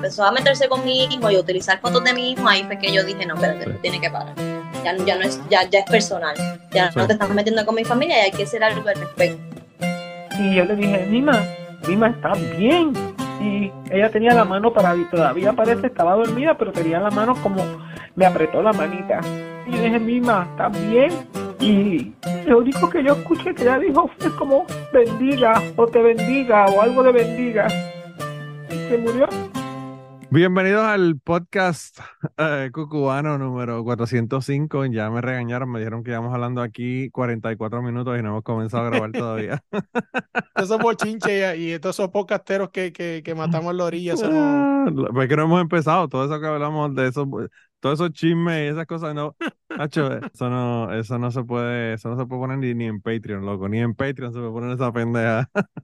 empezó a meterse con mi hijo y a utilizar fotos de mi hijo, ahí fue que yo dije, no, pero sí. tiene que parar. Ya, ya, no es, ya, ya es personal. Ya no te estás metiendo con mi familia y hay que hacer algo al respecto. Y yo le dije, Mima, Mima está bien. Y ella tenía la mano para todavía parece estaba dormida, pero tenía la mano como me apretó la manita. Y yo dije, Mima, está bien. Y lo único que yo escuché que ella dijo fue como bendiga o te bendiga o algo de bendiga. Y se murió. Bienvenidos al podcast eh, cucubano número 405. Ya me regañaron, me dijeron que íbamos hablando aquí 44 minutos y no hemos comenzado a grabar todavía. esos bochinches y, todos esos podcasteros que, que, que matamos en la orilla. No... Ah, pues que no hemos empezado. Todo eso que hablamos de esos, todos esos chismes y esas cosas, no. Nacho, eso no, eso no se puede, eso no se puede poner ni, ni en Patreon, loco. Ni en Patreon se puede poner esa pendeja.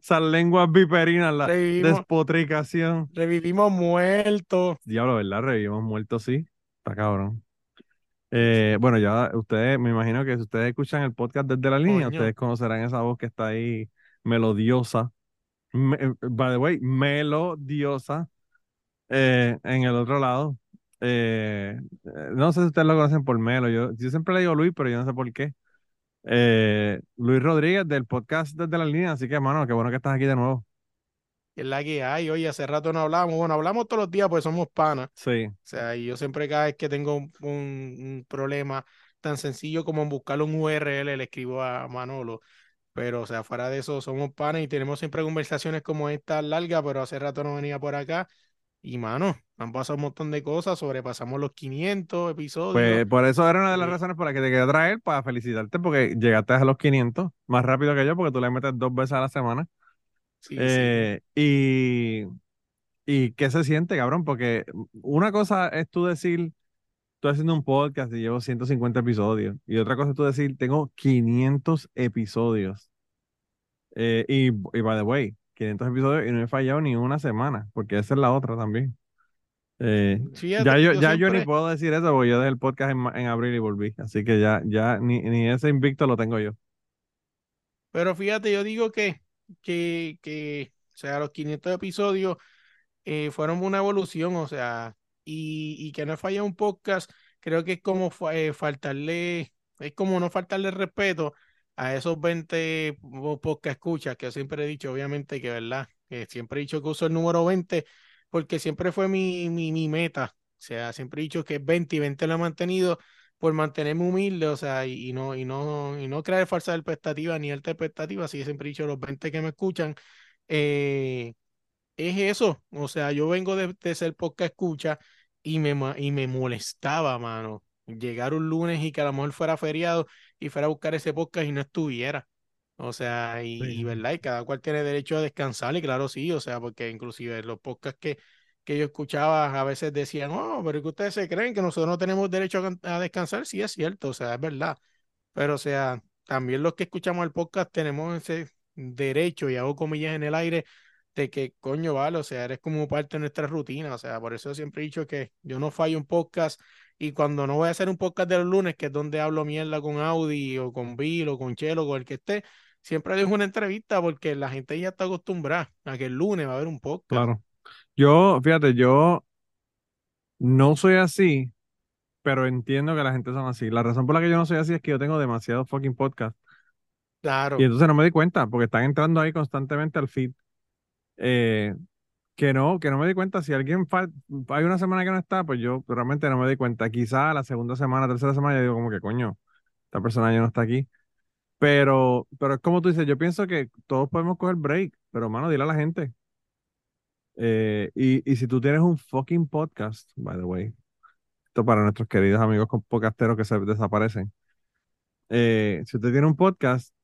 Esas lenguas viperinas, la Revivimos. despotricación. Revivimos muertos. Diablo, ¿verdad? Revivimos muertos, sí. Está cabrón. Eh, bueno, ya ustedes, me imagino que si ustedes escuchan el podcast desde la línea, Coño. ustedes conocerán esa voz que está ahí melodiosa. Me- by the way, melodiosa eh, en el otro lado. Eh, eh, no sé si ustedes lo conocen por Melo. Yo, yo siempre le digo Luis, pero yo no sé por qué. Eh, Luis Rodríguez del podcast desde la línea. Así que, hermano, qué bueno que estás aquí de nuevo. Es la que hay. Oye, hace rato no hablamos. Bueno, hablamos todos los días porque somos panas. Sí, O sea, y yo siempre cada vez que tengo un problema tan sencillo como en buscar un URL, le escribo a Manolo. Pero, o sea, fuera de eso, somos panas y tenemos siempre conversaciones como esta larga, pero hace rato no venía por acá. Y, mano, han pasado un montón de cosas, sobrepasamos los 500 episodios. pues por eso era una de las Sí. razones por las que te quería traer, para felicitarte, porque llegaste a los 500 más rápido que yo, porque tú le metes dos veces a la semana. Sí, sí. Eh, y, y qué se siente, cabrón, porque una cosa es tú decir, estoy haciendo un podcast y llevo 150 episodios, y otra cosa es tú decir, tengo 500 episodios. Eh, y, y by the way, 500 episodios y no he fallado ni una semana, porque esa es la otra también. Eh, Fíjate, ya yo, yo ya yo ni puedo decir eso, porque yo dejé el podcast en, en abril y volví, así que ya, ya ni, ni ese invicto lo tengo yo. Pero fíjate, yo digo que, que, que, o sea, los 500 episodios eh, fueron una evolución, o sea, y, y que no falla un podcast, creo que es como eh, faltarle, es como no faltarle respeto a esos 20 po- podcast escuchas que yo siempre he dicho, obviamente que, ¿verdad? Siempre he dicho que uso el número 20 porque siempre fue mi, mi, meta, o sea, siempre he dicho que es 20 y 20 lo he mantenido por mantenerme humilde, o sea, y, y no, y no, y no crear falsas expectativas ni alta expectativas, así que siempre he dicho los 20 que me escuchan, eh, es eso, o sea, yo vengo de, de ser podcast escucha y me, y me molestaba, mano, llegar un lunes y que a lo mejor fuera feriado y fuera a buscar ese podcast y no estuviera. O sea, y, Sí. y verdad, y cada cual tiene derecho a descansar, y claro, sí, o sea, porque inclusive los podcasts que, que yo escuchaba a veces decían, no, pero es que ustedes se creen que nosotros no tenemos derecho a, a descansar, sí es cierto, o sea, es verdad. Pero, o sea, también los que escuchamos el podcast tenemos ese derecho, y hago comillas en el aire, de que, coño, vale, o sea, eres como parte de nuestra rutina, o sea, por eso siempre he dicho que yo no fallo un podcast, y cuando no voy a hacer un podcast de los lunes, que es donde hablo mierda con Audi, o con Bill, o con Chelo, con el que esté, siempre dejo una entrevista, porque la gente ya está acostumbrada a que el lunes va a haber un podcast. Claro. Yo, fíjate, yo no soy así, pero entiendo que la gente son así. La razón por la que yo no soy así es que yo tengo demasiados fucking podcasts. Claro. Y entonces no me di cuenta, porque están entrando ahí constantemente al feed. Eh, que no, que no me di cuenta. Si alguien hay una semana que no está, pues yo realmente no me di cuenta. Quizá la segunda semana, tercera semana, yo digo como que coño, esta persona ya no está aquí. Pero, pero es como tú dices, yo pienso que todos podemos coger break, pero mano, dile a la gente. Eh, y, y si tú tienes un fucking podcast, by the way, esto para nuestros queridos amigos con podcasteros que se desaparecen. Eh, si usted tiene un podcast,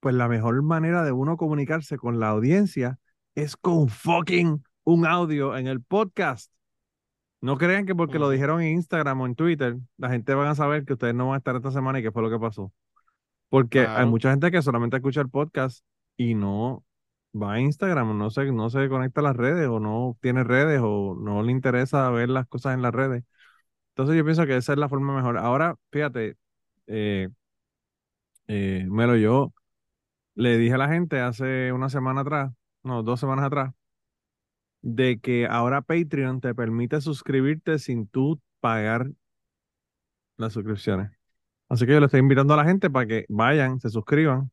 pues la mejor manera de uno comunicarse con la audiencia es con fucking un audio en el podcast. No crean que porque lo dijeron en Instagram o en Twitter, la gente va a saber que ustedes no van a estar esta semana y qué fue lo que pasó. Porque hay mucha gente que solamente escucha el podcast y no va a Instagram, no se, no se conecta a las redes o no tiene redes o no le interesa ver las cosas en las redes. Entonces yo pienso que esa es la forma mejor. Ahora, fíjate, eh, eh, Melo, yo le dije a la gente hace una semana atrás, no, dos semanas atrás, de que ahora Patreon te permite suscribirte sin tú pagar las suscripciones. Así que yo le estoy invitando a la gente para que vayan, se suscriban.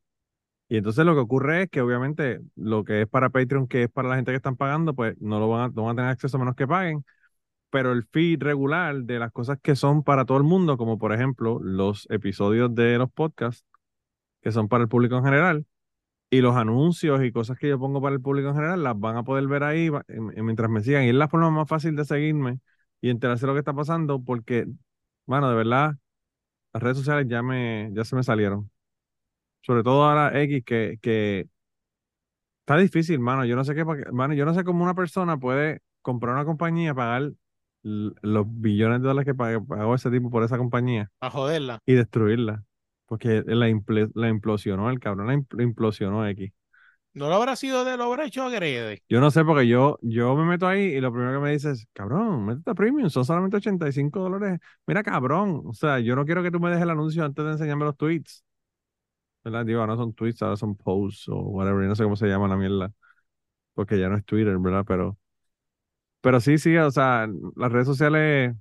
Y entonces lo que ocurre es que obviamente lo que es para Patreon, que es para la gente que están pagando, pues no lo van a, no van a tener acceso a menos que paguen. Pero el feed regular de las cosas que son para todo el mundo, como por ejemplo los episodios de los podcasts, que son para el público en general, y los anuncios y cosas que yo pongo para el público en general, las van a poder ver ahí mientras me sigan. Y es la forma más fácil de seguirme y enterarse de lo que está pasando, porque, bueno, de verdad, las redes sociales ya me, ya se me salieron. Sobre todo ahora X, que, que está difícil, mano. Yo no sé qué, mano, yo no sé cómo una persona puede comprar una compañía, pagar los billones de dólares que pag- pagó ese tipo por esa compañía A joderla. y destruirla. Porque la, imple- la implosionó el cabrón, la impl- implosionó X. No lo habrá sido de lo habrá hecho agrede. Yo no sé, porque yo, yo me meto ahí y lo primero que me dice es, cabrón, métete a premium, son solamente 85 dólares. Mira, cabrón, o sea, yo no quiero que tú me dejes el anuncio antes de enseñarme los tweets. ¿Verdad? Digo, ahora son tweets, ahora son posts o whatever, yo no sé cómo se llama la mierda, porque ya no es Twitter, ¿verdad? Pero, pero sí, sí, o sea, las redes sociales,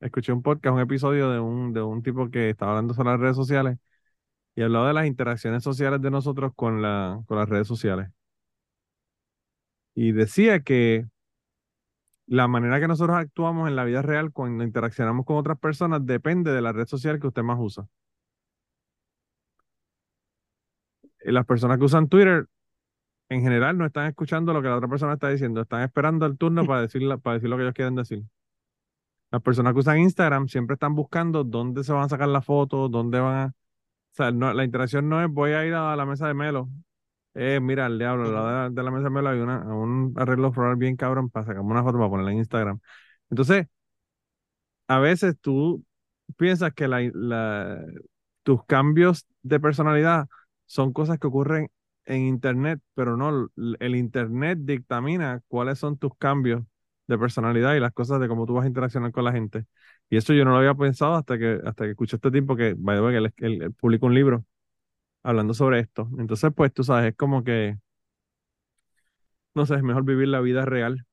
escuché un podcast, un episodio de un, de un tipo que estaba hablando sobre las redes sociales y hablaba de las interacciones sociales de nosotros con la, con las redes sociales. Y decía que la manera que nosotros actuamos en la vida real cuando interaccionamos con otras personas depende de la red social que usted más usa. Y las personas que usan Twitter, en general, no están escuchando lo que la otra persona está diciendo, están esperando el turno para decir, la- para decir lo que ellos quieren decir. Las personas que usan Instagram siempre están buscando dónde se van a sacar las fotos, dónde van a... O sea, no- la interacción no es voy a ir a la mesa de Melo. Eh, mira, el diablo, al lado de la, de la mesa de Melo hay una, un arreglo floral bien cabrón para sacarme una foto para ponerla en Instagram. Entonces, a veces tú piensas que la, la- tus cambios de personalidad son cosas que ocurren en Internet, pero no, el Internet dictamina cuáles son tus cambios de personalidad y las cosas de cómo tú vas a interaccionar con la gente. Y eso yo no lo había pensado hasta que, hasta que escuché este tipo que, by the way, publicó un libro hablando sobre esto. Entonces, pues tú sabes, es como que, no sé, es mejor vivir la vida real.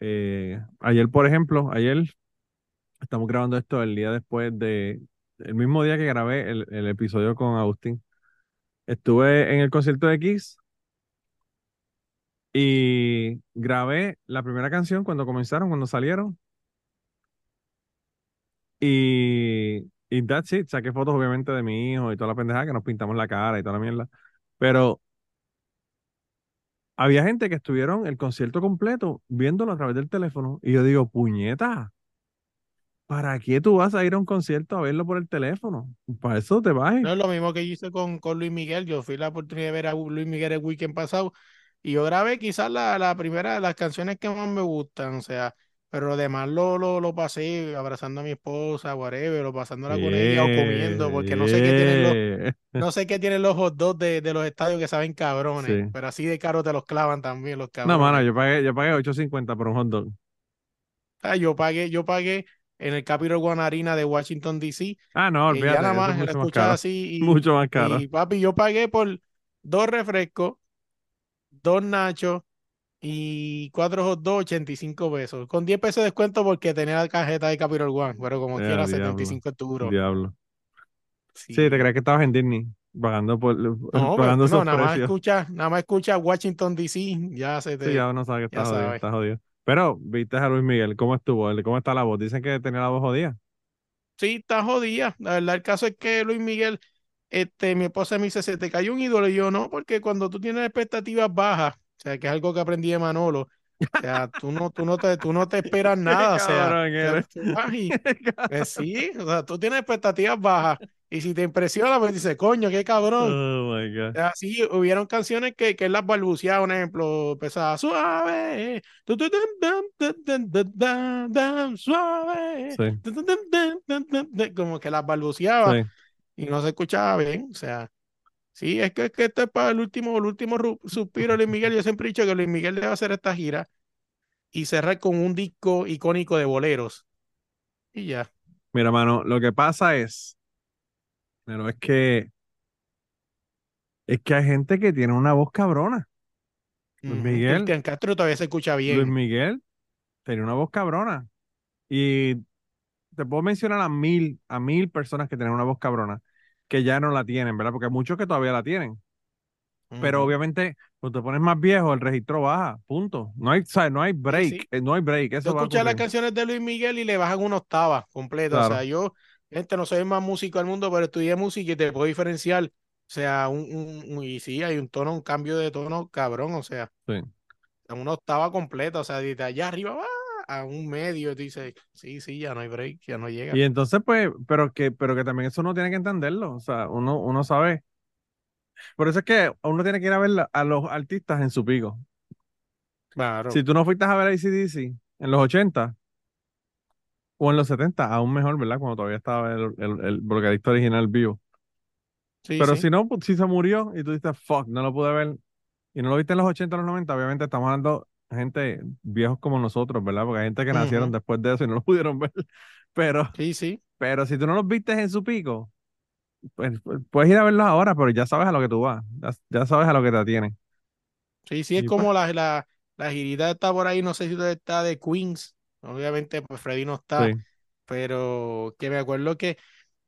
Eh, ayer, por ejemplo, ayer Estamos grabando esto el día después de, el mismo día que grabé el, el episodio con Agustín. Estuve en el concierto de Kiss y grabé la primera canción cuando comenzaron, cuando salieron. Y, y that's it. Saqué fotos obviamente de mi hijo y toda la pendejada que nos pintamos la cara y toda la mierda. Pero había gente que estuvieron el concierto completo viéndolo a través del teléfono. Y yo digo, puñeta. ¿Para qué tú vas a ir a un concierto a verlo por el teléfono? Para eso te vas. No es lo mismo que yo hice con, con Luis Miguel. Yo fui la oportunidad de ver a Luis Miguel el weekend pasado y yo grabé quizás la, la primera de las canciones que más me gustan, o sea, pero lo demás lo, lo, lo pasé abrazando a mi esposa, whatever, o pasándola con ella o comiendo, porque no sé qué tienen los, Yeah. no sé qué tienen los hot dogs de, de los estadios que saben cabrones, Sí. pero así de caro te los clavan también los No, cabrones. mano, yo pagué, yo pagué 8.50 por un hot dog. Ah, yo pagué, yo pagué en el Capitol Arena de Washington DC Ah, no, ya olvídate, nada eso más es la mucho más caro. así y, Mucho más caro. y papi, yo pagué por dos refrescos, dos nachos y cuatro hot dogs, 85 pesos. Con 10 pesos de descuento porque tenía la tarjeta de Capitol One, pero como Eh, quiera, diablo, 75 es duro. Diablo. Sí. Sí, te crees que estabas en Disney pagando por No, pagando no, nada más escucha, nada más escucha Washington DC, ya se Sí, te, ya uno sabe que está jodido, sabes. está jodido. Pero, viste a Luis Miguel, ¿cómo estuvo? ¿Cómo está la voz? Dicen que tenía la voz jodida. Sí, está jodida. La verdad, el caso es que Luis Miguel, este, mi esposa me dice, se te cayó un ídolo. Y yo, no, porque cuando tú tienes expectativas bajas, o sea, que es algo que aprendí de Manolo, o sea, tú no, tú no te, tú no te esperas nada, o sea, pues sí, o sea, tú tienes expectativas bajas. Y si te impresiona, pues dices, coño, qué cabrón. Oh my God. Así hubieron canciones que, que él las balbuceaba, un ejemplo, empezaba suave, suave, Sí, como que las balbuceaba sí. Y no se escuchaba bien, o sea, sí, es que, es que esto es para el último, el último suspiro de Luis Miguel, yo siempre he dicho que Luis Miguel debe hacer esta gira y cerrar con un disco icónico de boleros y ya, Mira, mano, lo que pasa es, pero es que Es que hay gente que tiene una voz cabrona. Luis Miguel. Cristian Castro todavía se escucha Luis bien. Miguel tenía una voz cabrona. Y te puedo mencionar a mil, a mil personas que tienen una voz cabrona, que ya no la tienen, ¿verdad? Porque hay muchos que todavía la tienen. Pero obviamente, cuando te pones más viejo, el registro baja, punto. No hay, ¿sabes? No hay break, sí. eh, no hay break, Yo eso escuché las canciones de Luis Miguel y le bajan una octava completa. O sea, yo, gente, no soy el más músico del mundo, pero estudié música y te puedo diferenciar. O sea, un, un- un- y sí, hay un tono, un cambio de tono cabrón. O sea, Sí. una octava completa. O sea, de allá arriba va a un medio. Tú dices, sí, sí, ya no hay break, ya no llega. Y entonces, pues, pero que, pero que también eso uno tiene que entenderlo. O sea, uno, uno sabe. Por eso es que uno tiene que ir a ver a los artistas en su pico. Claro. Si tú no fuiste a ver a AC/DC en los 80 o en los 70, aún mejor, ¿verdad? Cuando todavía estaba el, el, el vocalista original vivo. Sí, Pero sí. si no, pues, si se murió y tú dices, fuck, no lo pude ver y no lo viste en los 80 o los 90, obviamente estamos hablando gente viejos como nosotros, ¿verdad? Porque hay gente que nacieron después de eso y no lo pudieron ver. Pero, Sí, sí. pero si tú no los viste en su pico, pues, pues, puedes ir a verlos ahora, pero ya sabes a lo que tú vas, ya, ya sabes a lo que te atienen. Sí, sí, es Y como pues, la, la, la girita está por ahí, no sé si está de Queens. Obviamente, pues Freddy no está. sí, pero que me acuerdo que,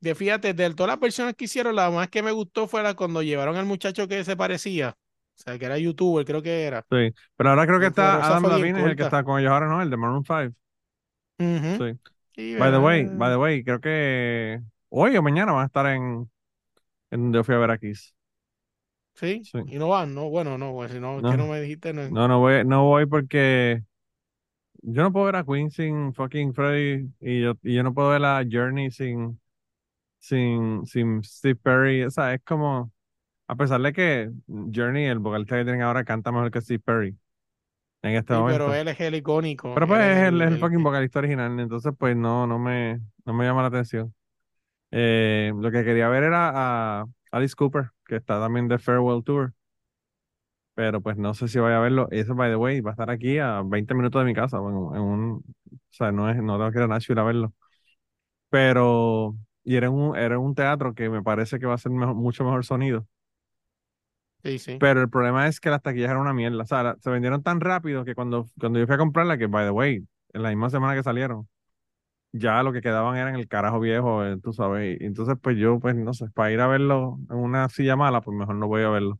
de fíjate, de todas las personas que hicieron, la más que me gustó fue la cuando llevaron al muchacho que se parecía, o sea, que era youtuber, creo que era. sí. Pero ahora creo que está Adam Levine, es el que está con ellos ahora, ¿no? El de Maroon 5. Ujú. Sí. By the way, by the way, creo que hoy o mañana van a estar en, en donde yo fui a ver a Kiss. sí, Sí. y no van, no, bueno, no, pues si no No, me dijiste, no. no, no voy, no voy porque yo no puedo ver a Queen sin fucking Freddy y yo, y yo no puedo ver a Journey sin, sin, sin Steve Perry. O sea, es como, a pesar de que Journey, el vocalista que tienen ahora, canta mejor que Steve Perry en este Sí, pero momento. él es el icónico, Pero él pues es es el, el, el fucking vocalista original, entonces pues no, no me, no me llama la atención. Eh, lo que quería ver era a Alice Cooper, que está también de Farewell Tour, pero pues no sé si voy a verlo. Eso, by the way, va a estar aquí a 20 minutos de mi casa, bueno, en un, o sea, no es, no tengo que ir a Nashville a verlo. Pero, y era un, era un teatro que me parece que va a ser mejor- mucho mejor sonido. Sí, sí, Pero el problema es que las taquillas eran una mierda. O sea, la- se vendieron tan rápido que cuando, cuando yo fui a comprarla, que by the way, en la misma semana que salieron, ya lo que quedaban eran el carajo viejo, eh, tú sabes. Y entonces, pues yo, pues no sé, para ir a verlo en una silla mala, pues mejor no voy a verlo.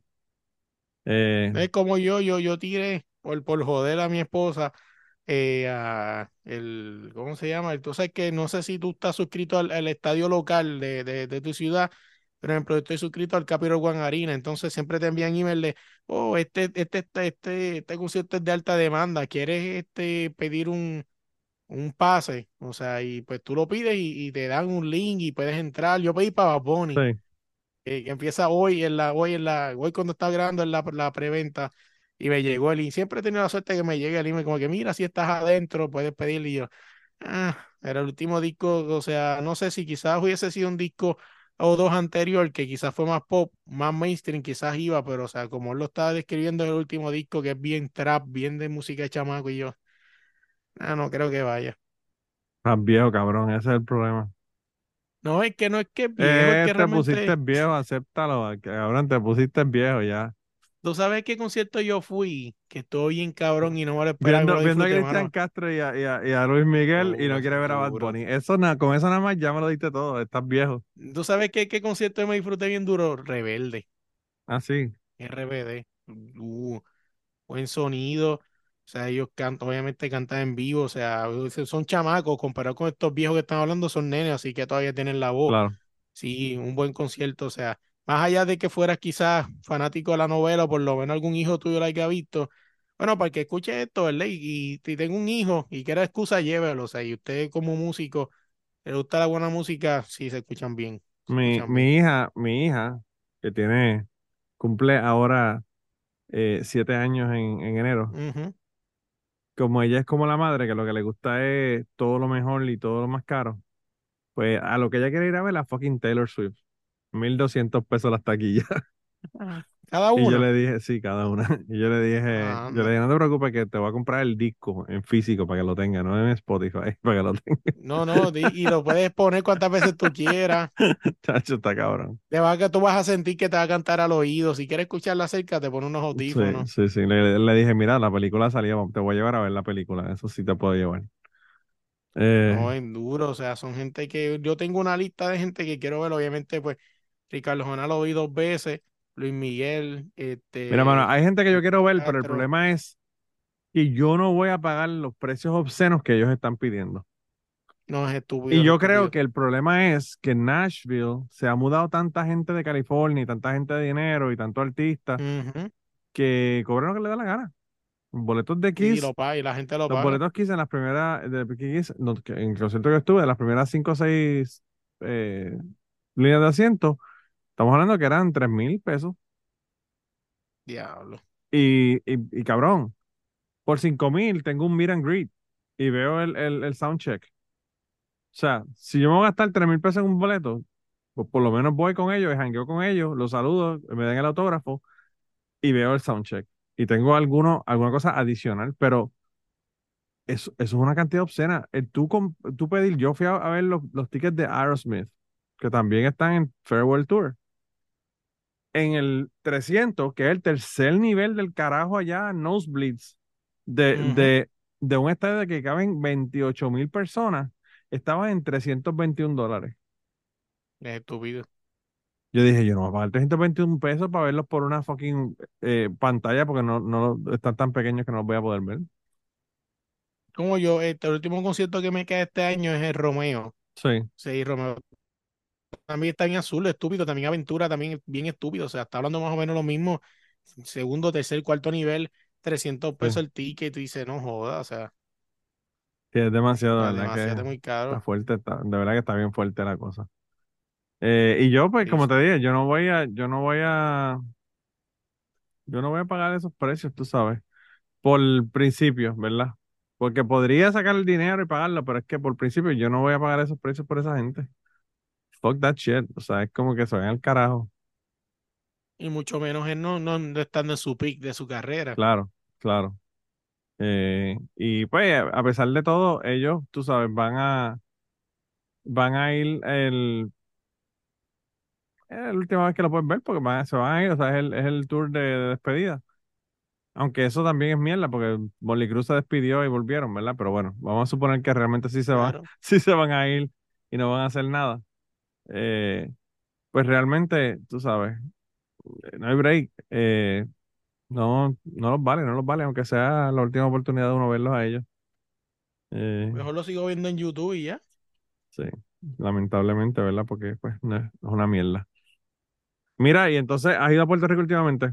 Eh, es como yo, yo, yo tiré por, por joder a mi esposa, eh, a el, ¿cómo se llama? Entonces que no sé si tú estás suscrito al, al estadio local de, de, de tu ciudad, por ejemplo, estoy suscrito al Capital One Arena, entonces siempre te envían email de, oh, este, este, este, este, este concierto es de alta demanda, ¿quieres este, pedir un, un pase? O sea, y pues tú lo pides y, y te dan un link y puedes entrar. Yo pedí para sí, eh, que empieza hoy en la, hoy en la, hoy cuando estaba grabando en la, la preventa y me llegó el link. Siempre he tenido la suerte de que me llegue el email como que mira, si estás adentro, puedes pedirle y yo, ah, era el último disco, o sea, no sé si quizás hubiese sido un disco o dos anterior que quizás fue más pop, más mainstream, quizás iba, pero o sea, como él lo estaba describiendo en el último disco que es bien trap, bien de música de chamaco y yo, ah, no creo que vaya. más viejo, cabrón, ese es el problema. No, es que no es que es viejo, es Eh, que te pusiste realmente, viejo, acéptalo, cabrón, te pusiste viejo ya. Tú sabes qué concierto yo fui, que estuvo bien cabrón y no y me Viendo, viendo a Cristian. Castro y a, y a- y a Luis Miguel y no quiere ver a Bad duro. Bunny. Eso na- con eso nada más ya me lo diste todo, estás viejo. ¿Tú sabes qué, qué concierto me disfruté bien duro? Rebelde, Ah, sí, RBD. Uh, buen sonido. O sea, ellos cantan, obviamente cantan en vivo. O sea, son chamacos comparado con estos viejos que están hablando, son nenes, así que todavía tienen la voz. claro. Sí, un buen concierto. O sea, más allá de que fueras quizás fanático de la novela, o por lo menos algún hijo tuyo la haya visto. Bueno, para que escuche esto, ¿verdad? Y, si tengo un hijo y quiera excusa, llévelo. O sea, y usted como músico, le gusta la buena música, sí se escuchan bien. Se Mi, escuchan bien. mi hija, mi hija, que tiene, cumple ahora eh, siete años en, en enero. Como ella es como la madre, que lo que le gusta es todo lo mejor y todo lo más caro, pues a lo que ella quiere ir a ver la fucking Taylor Swift. 1200 pesos las taquillas. Cada Y yo le dije, sí, cada una. Y yo le dije, Ah, yo le dije, no te preocupes que te voy a comprar el disco en físico para que lo tenga, no en Spotify, para que lo tenga. No, no, y lo puedes poner cuantas veces tú quieras. Chacho, está cabrón. Te va que tú vas a sentir que te va a cantar al oído. Si quieres escucharla cerca, te pones unos Sí, audífonos. sí, sí. Le, le dije, mira, la película salió, te voy a llevar a ver la película, eso sí te puedo llevar. Eh, No, es duro. O sea, son gente que. Yo tengo una lista de gente que quiero ver. Obviamente, pues, Ricardo Jonal lo vi dos veces. Luis Miguel, este. mira, mano, hay gente que yo quiero ver, pero el problema es que yo no voy a pagar los precios obscenos que ellos están pidiendo. No, es estúpido. Y yo creo estúpido. que el problema es que en Nashville se ha mudado tanta gente de California y tanta gente de dinero y tanto artista que cobran lo que le da la gana. Boletos de Y, Kiss, lo paga, y la gente lo los paga. boletos Kiss en las primeras, de Kiss, no, en el concierto que estuve, de las primeras cinco o seis eh, líneas de asiento, estamos hablando que eran tres mil pesos. Diablo. Y, y, y cabrón, por cinco mil tengo un meet and greet y veo el, el, el soundcheck. O sea, si yo me voy a gastar tres mil pesos en un boleto, pues por lo menos voy con ellos, jangueo con ellos, los saludo, me den el autógrafo y veo el soundcheck. Y tengo alguno, alguna cosa adicional, pero eso, eso es una cantidad obscena. El tú, tú pedir, yo fui a, a ver los, los tickets de Aerosmith, que también están en Farewell Tour. En el 300, que es el tercer nivel del carajo allá, Nosebleeds, de, Ujú. de, de un estadio de que caben 28 mil personas, estaba en 321 dólares. Es estúpido. Yo dije, yo no voy a pagar 321 pesos para verlos por una fucking eh, pantalla porque no, no están tan pequeños que no los voy a poder ver. Como yo, este, el último concierto que me queda este año es el Romeo. Sí, Sí, Romeo. También está bien azul, estúpido. También Aventura, también bien estúpido. O sea, está hablando más o menos lo mismo. Segundo, tercer, cuarto nivel, 300 pesos el ticket. Y tú dices, no jodas. O sea, sí, es demasiado, verdad demasiado que muy está caro. fuerte, está, de verdad que está bien fuerte la cosa. Eh, y yo, pues, Sí, como te dije, yo no voy a, yo no voy a, yo no voy a pagar esos precios, tú sabes, por principio, ¿verdad? Porque podría sacar el dinero y pagarlo, pero es que por principio yo no voy a pagar esos precios por esa gente. Fuck that shit. O sea, es como que se vayan al carajo. Y mucho menos él no, no, no estando en su peak de su carrera. Claro, claro. Eh, y pues, a pesar de todo, ellos, tú sabes, van a, van a ir el, es la última vez que lo pueden ver porque van, se van a ir, o sea, es el, es el tour de, de despedida. Aunque eso también es mierda porque Molly Cruz se despidió y volvieron, ¿verdad? Pero bueno, vamos a suponer que realmente sí se van, Claro. sí se van a ir y no van a hacer nada. Eh, pues realmente, tú sabes, eh, no hay break. Eh, no, no los vale, no los vale, aunque sea la última oportunidad de uno verlos a ellos. Eh, Mejor lo sigo viendo en YouTube y ya. sí, lamentablemente, ¿verdad? Porque pues no es, es una mierda. Mira, y entonces, ¿has ido a Puerto Rico últimamente?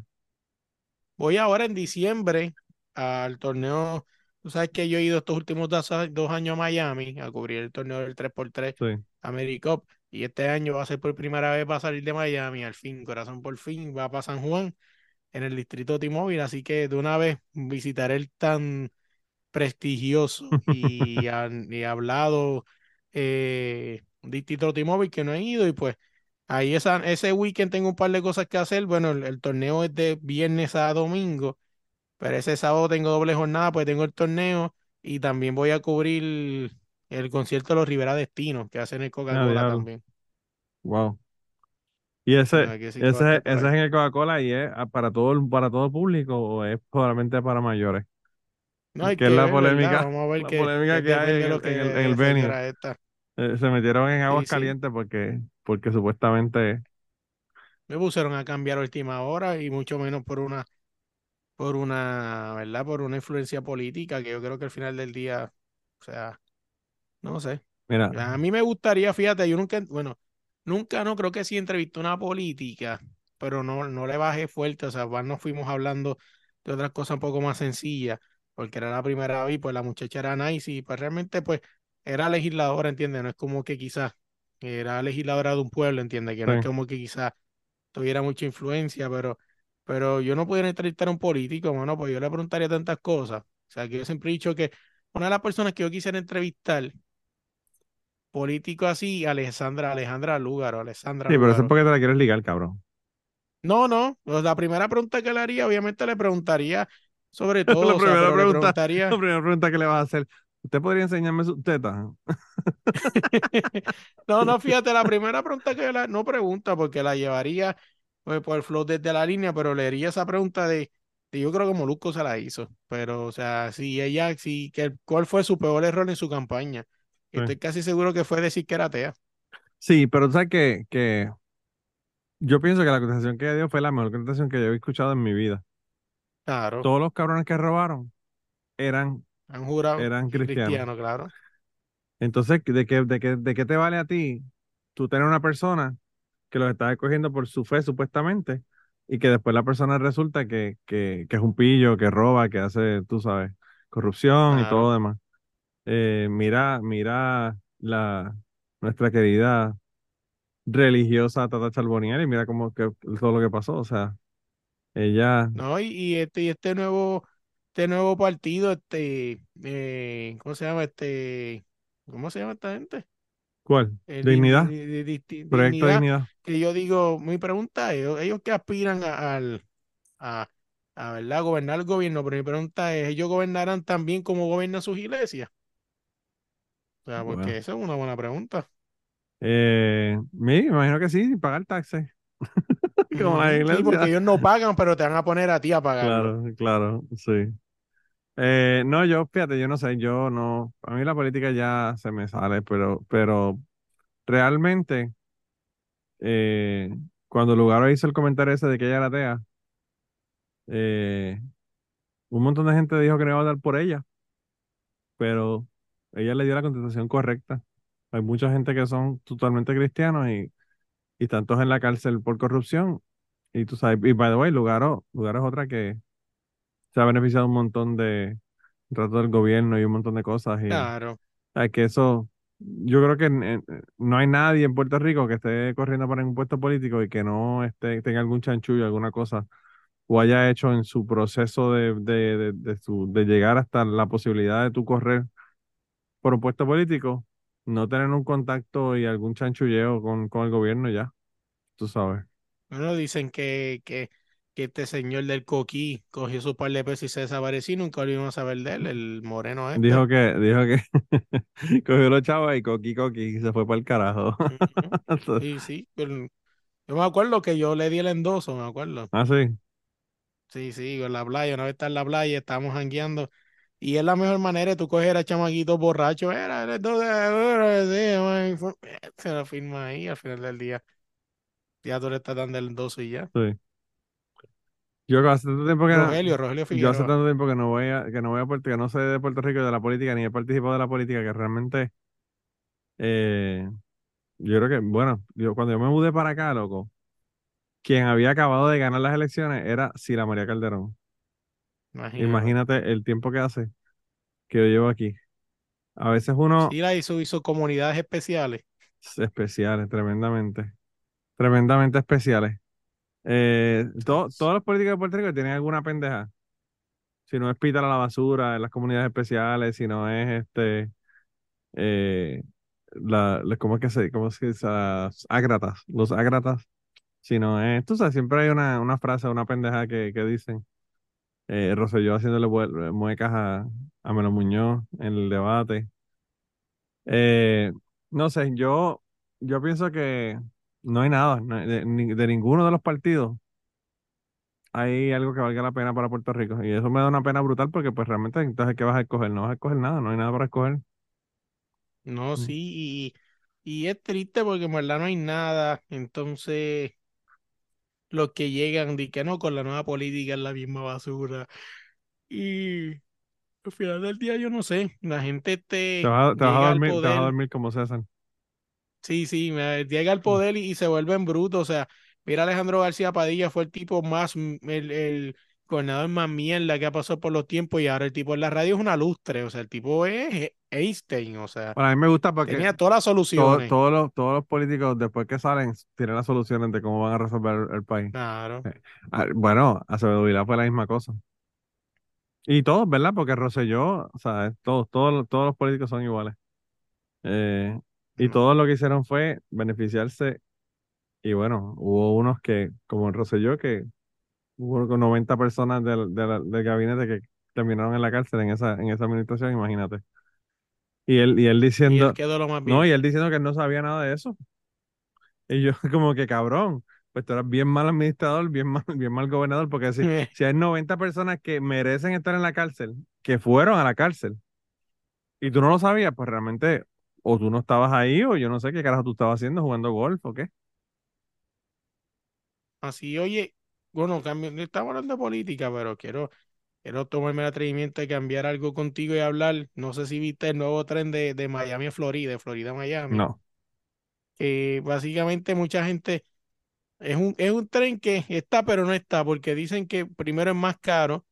Voy ahora en diciembre al torneo. Tú sabes que yo he ido estos últimos dos, dos años a Miami a cubrir el torneo del 3x3 Sí. AmeriCup. Y este año va a ser por primera vez va a salir de Miami. Al fin, corazón por fin, va para San Juan en el distrito T-Mobile. Así que de una vez visitaré el tan prestigioso y, han- y hablado eh, distrito T-Mobile que no he ido. Y pues ahí esa, ese weekend tengo un par de cosas que hacer. Bueno, el, el torneo es de viernes a domingo. Pero ese sábado tengo doble jornada, pues tengo el torneo y también voy a cubrir el concierto de los Rivera Destinos que hacen el Ah, Coca-Cola también. Wow. Y ese, No, ese, ese es en el Coca-Cola y es ah, para todo, el- para todo público o es solamente para mayores. No hay que que es la ver, ¿verdad? polémica, Vamos a ver la qué, polémica que hay en el, que en el, en el esa venue. señora esta. Eh, se metieron en aguas Sí, sí. calientes porque, porque supuestamente, Me pusieron a cambiar a última hora y mucho menos por una, por una, ¿verdad? Por una influencia política que yo creo que al final del día, o sea, no sé. mira, A mí me gustaría, fíjate, yo nunca, bueno, nunca no creo que sí entrevisté una política, pero no, no le bajé fuerte, o sea, nos fuimos hablando de otras cosas un poco más sencillas, porque era la primera vez, pues la muchacha era nice y pues realmente pues era legisladora, ¿entiendes? No es como que quizás era legisladora de un pueblo, ¿entiendes? Que no es como que quizás tuviera mucha influencia, pero, pero yo no pudiera entrevistar a un político, bueno, pues yo le preguntaría tantas cosas. O sea, que yo siempre he dicho que una de las personas que yo quisiera entrevistar político así, Alejandra, Alejandra Lúgaro, Alessandra sí, pero eso es Lúgaro. porque te la quieres ligar, cabrón. No, no, pues la primera pregunta que le haría, obviamente le preguntaría sobre todo, La o sea, primera pregunta, preguntaría, la primera pregunta que le vas a hacer, ¿usted podría enseñarme sus tetas? no, no, fíjate, la primera pregunta que la, no pregunta porque la llevaría pues, por el flow desde la línea, pero le haría esa pregunta de, de yo creo que Molusco se la hizo, pero o sea, si ella, si, que, ¿cuál fue su peor error en su campaña? Sí. Estoy casi seguro que fue decir que era atea. Sí, pero tú sabes que, que yo pienso que la contestación que ella dio fue la mejor contestación que yo he escuchado en mi vida. Claro, Todos los cabrones que robaron eran, han jurado eran cristianos. cristiano, claro. Entonces, ¿de qué, de qué, de qué te vale a ti tú tener una persona que los estás escogiendo por su fe, supuestamente, y que después la persona resulta que, que, que es un pillo, que roba, que hace, tú sabes, corrupción y todo lo demás? Eh, mira, mira la, nuestra querida religiosa Tata Charboniel y mira cómo que, todo lo que pasó. O sea, ella, ¿no? Y, y este, y este nuevo, este nuevo partido, este, eh, ¿cómo se llama? Este, ¿cómo se llama esta gente? ¿cuál? El di- Dignidad, di- di- di- di- Proyecto dignidad, Dignidad. que yo digo, mi pregunta es, ellos, ellos que aspiran a, al, a, a, ¿verdad? gobernar el gobierno, pero mi pregunta es, ¿ellos gobernarán también como gobiernan sus iglesias? O sea, porque Bueno, esa es una buena pregunta. eh, me imagino que sí, sin pagar taxes, como la Ujú, Sí, porque iglesia. ellos no pagan, pero te van a poner a ti a pagarlo. Claro, claro, sí. Eh, no, yo, fíjate, yo no sé, yo no, a mí la política ya se me sale, pero, pero realmente, eh, cuando Lugaro hizo el comentario ese de que ella era atea, eh, un montón de gente dijo que no iba a votar por ella, pero ella le dio la contestación correcta. Hay mucha gente que son totalmente cristianos y, y están todos en la cárcel por corrupción. Y tú sabes, y by the way, Lugaro, Lugaro es otra que se ha beneficiado un montón de trato del gobierno y un montón de cosas. Y Claro. sabes que eso, yo creo que no hay nadie en Puerto Rico que esté corriendo para un puesto político y que no esté, tenga algún chanchullo, alguna cosa, o haya hecho en su proceso de, de, de, de su, de llegar hasta la posibilidad de tu correr por un puesto político, no tener un contacto y algún chanchulleo con, con el gobierno ya, tú sabes. Bueno, dicen que, que, que este señor del coquí cogió su par de pesos y se desapareció y nunca volvimos a saber de él, el moreno este. Dijo que, dijo que cogió los chavos y coqui coqui y se fue para el carajo. Sí, sí. pero yo me acuerdo que yo le di el endoso, me acuerdo. Ah, sí. Sí, sí, en la playa, una vez está en la playa, estábamos jangueando. Y es la mejor manera de tú coger a chamaquitos borrachos. Era fue- se lo firma ahí al final del día. Ya tú le estás dando el endoso y ya. Sí. Yo hace tanto tiempo que no, Rogelio, Rogelio yo hace tanto tiempo que no voy a, que no voy a Puerto, que no sé de Puerto Rico de la política, ni he participado de la política, que realmente, eh, yo creo que, bueno, yo, cuando yo me mudé para acá, loco, quien había acabado de ganar las elecciones era Sila María Calderón. Imagínate. Imagínate el tiempo que hace que yo llevo aquí. A veces uno, Sí, la hizo, hizo comunidades especiales. especiales, tremendamente, tremendamente especiales. Eh, to- todos los políticos de Puerto Rico tienen alguna pendeja. Si no es pitar a la basura en las comunidades especiales, si no es este, eh, la, la- ¿cómo es que se, cómo es que se, las ágratas, los ágratas, si no es, tú sabes, siempre hay una, una frase, una pendeja que, que dicen, eh, Rosselló haciéndole muecas a, a Melo Muñoz en el debate. Eh, no sé, yo, yo pienso que no hay nada, no de ninguno de los partidos hay algo que valga la pena para Puerto Rico. Y eso me da una pena brutal porque pues realmente entonces ¿qué vas a escoger? No vas a escoger nada, no hay nada para escoger. No, Mm. sí, y, y es triste porque en verdad no hay nada. Entonces, los que llegan di que no, con la nueva política es la misma basura. Y al final del día yo no sé, la gente Te vas te vas a dormir, te vas a dormir como César. sí, sí, llega al Mm. poder y, y se vuelven brutos. O sea, mira Alejandro García Padilla fue el tipo más, m- el, el gobernador más mierda que ha pasado por los tiempos y ahora el tipo en la radio es una lustre. O sea, el tipo es Einstein, o sea, Bueno, a mí me gusta porque tenía todas las todo- soluciones. todos los, todos los políticos después que salen tienen las soluciones de cómo van a resolver el, país. Claro. Ah, Bueno, Acevedo Vilá fue la misma cosa. Y todos, ¿verdad? Porque Rosselló, o sea, todos, todos, todos los políticos son iguales. Eh, y No. todos lo que hicieron fue beneficiarse Y bueno, hubo unos que, como el Rosselló, que con 90 personas del, del, del gabinete que terminaron en la cárcel en esa, en esa administración, imagínate. Y él, y él Y él diciendo, quedó lo más no, y él diciendo que él no sabía nada de eso. Y yo como que cabrón, pues tú eras bien mal administrador, bien mal, bien mal gobernador, porque si, si hay 90 personas que merecen estar en la cárcel, que fueron a la cárcel, y tú no lo sabías, pues realmente o tú no estabas ahí o yo no sé qué carajo tú estabas haciendo, jugando golf o qué. Así, oye, bueno, cambio, estamos hablando de política, pero quiero, quiero tomarme el atrevimiento de cambiar algo contigo y hablar. No sé si viste el nuevo tren de, de Miami a Florida, de Florida a Miami. No, Que básicamente mucha gente, es un, es un tren que está, pero no está, porque dicen que primero es más caro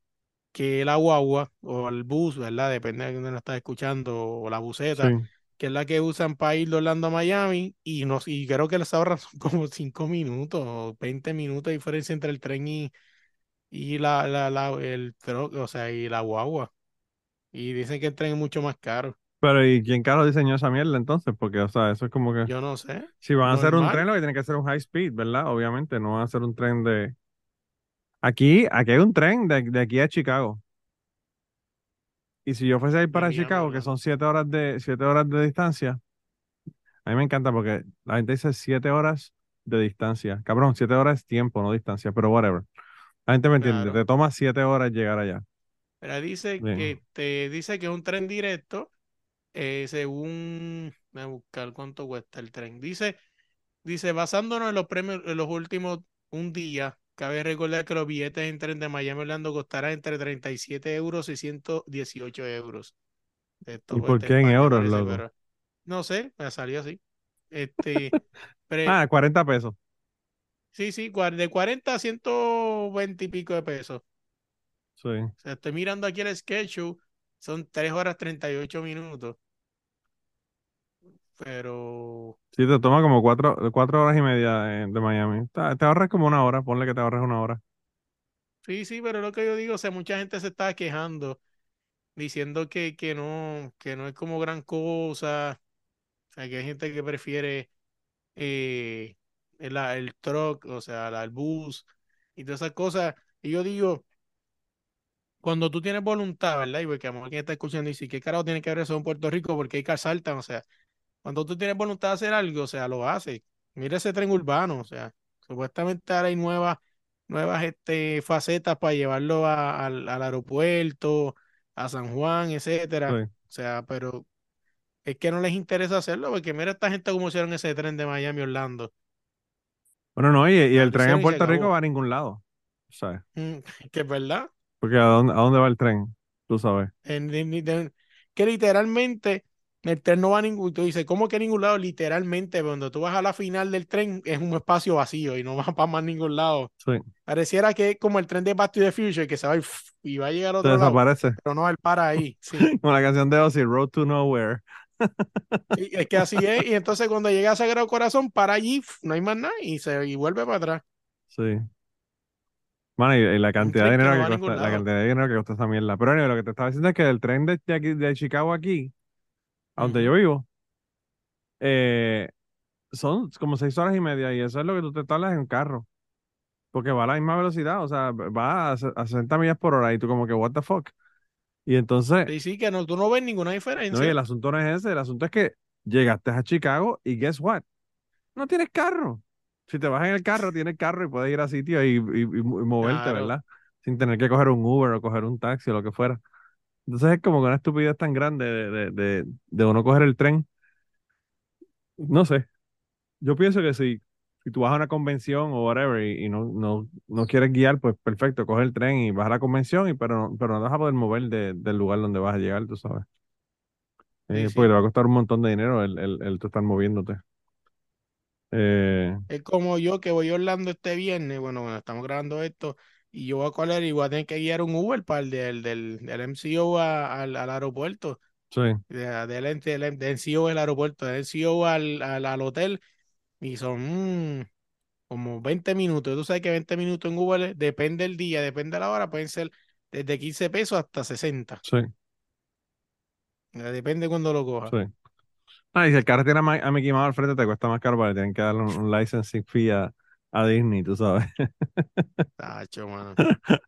que la guagua o el bus, ¿verdad? Depende de dónde lo estás escuchando, o la buseta, sí. Que es la que usan para ir de Orlando a Miami, y, no, y creo que les ahorran son como 5 minutos o 20 minutos de diferencia entre el tren y, y la, la, la, el o sea, y la guagua. Y dicen que el tren es mucho más caro. Pero ¿y quién carajo diseñó esa mierda entonces? Porque, o sea, eso es como que, Yo no sé. si van a hacer un tren, lo que tienen que hacer un high speed, ¿verdad? Obviamente, no van a hacer un tren de... Aquí, aquí hay un tren de, de aquí a Chicago. Y si yo fuese a ir para Miami Chicago, que son siete horas de, siete horas de distancia, a mí me encanta porque la gente dice siete horas de distancia. Cabrón, siete horas es tiempo, no distancia, pero whatever. La gente me entiende, te toma siete horas llegar allá. Pero dice Bien. que te dice que es un tren directo, eh, según voy a buscar cuánto cuesta el tren. Dice, dice, basándonos en los premios en los últimos un día, cabe recordar que los billetes en tren de Miami Orlando costarán entre 37 euros y 118 euros. Esto ¿Y pues, por de qué en euros, parece, loco? pero no sé, me salió así. Este, pero Ah, 40 pesos. sí, sí, de 40 a 120 y pico de pesos. Sí. O sea, estoy mirando aquí el schedule, son 3 horas 38 minutos. Pero Sí, te toma como cuatro, cuatro horas y media eh, de Miami. Te, te ahorras como una hora, ponle que te ahorres una hora. sí, sí, pero lo que yo digo, o sea, mucha gente se está quejando, diciendo que, que no, que no es como gran cosa. O sea, que hay gente que prefiere eh, el, el truck, o sea, la- el bus y todas esas cosas. Y yo digo, cuando tú tienes voluntad, ¿verdad? Y porque a lo mejor quien está escuchando dice, ¿qué carajo tiene que ver eso en Puerto Rico? Porque hay que asaltan, o sea, cuando tú tienes voluntad de hacer algo, o sea, lo haces. Mira ese tren urbano, o sea, supuestamente ahora hay nuevas, nuevas este, facetas para llevarlo a- al, al aeropuerto, a San Juan, etcétera. Sí. O sea, pero es que no les interesa hacerlo, porque mira esta gente como hicieron ese tren de Miami Orlando. Bueno, no, y, el tren en Puerto Rico va a ningún lado. ¿Sabes? Mm, Que es verdad. Porque ¿a dónde, a dónde va el tren? Tú sabes. En- en- en- que literalmente el tren no va a ningún, tú dices, ¿cómo que a ningún lado? Literalmente, cuando tú vas a la final del tren es un espacio vacío y no va para más ningún lado. Sí. Pareciera que es como el tren de Back to the Future, que se va y, y va a llegar a otro lado, desaparece. pero no, él para ahí. Sí, Como la canción de Ozzy, Road to Nowhere. Sí, es que así es. Y entonces cuando llega a Sagrado Corazón, para allí, no hay más nada y se y vuelve para atrás. Sí. Bueno, y, y la cantidad de que dinero que va a cuesta, ningún la lado. cantidad de dinero que cuesta esa mierda. Pero anyway, lo que te estaba diciendo es que el tren de, de aquí, de Chicago aquí, a donde yo vivo, eh, son como seis horas y media y eso es lo que tú te tardas en un carro. Porque va a la misma velocidad, o sea, va a, a 60 millas por hora y tú como que, what the fuck. Y entonces, Sí, sí, que no, tú no ves ninguna no, y diferencia. el asunto no es ese, el asunto es que llegaste a Chicago y guess what? No tienes carro. Si te vas en el carro, tienes carro y puedes ir a sitio y, y- y mo- y moverte, Claro. ¿verdad? Sin tener que coger un Uber o coger un taxi o lo que fuera. Entonces es como que una estupidez tan grande de, de, de, de uno coger el tren. No sé. Yo pienso que si, si tú vas a una convención o whatever y, y no, no, no quieres guiar, pues perfecto, coge el tren y vas a la convención, y, pero, no- pero no vas a poder mover de- del lugar donde vas a llegar, tú sabes. Eh, sí. porque te va a costar un montón de dinero el, el, el tú estar moviéndote. Eh, Es como yo que voy a Orlando este viernes, bueno, bueno, estamos grabando esto, y yo voy a coger y voy a tener que guiar un Uber para el del, del, del MCO a- al, al aeropuerto, sí, de- del, del, del MCO del aeropuerto, del MCO al, al, al hotel, y son mm, como 20 minutos. Tú sabes que 20 minutos en Uber, depende del día, depende de la hora, pueden ser desde 15 pesos hasta 60. sí, Depende cuando lo cojas. sí. Ah, y si el carro tiene a Mickey Mouse al frente, te cuesta más caro porque tienen que darle un, un licensing fee a, a Disney, tú sabes. Tacho, mano.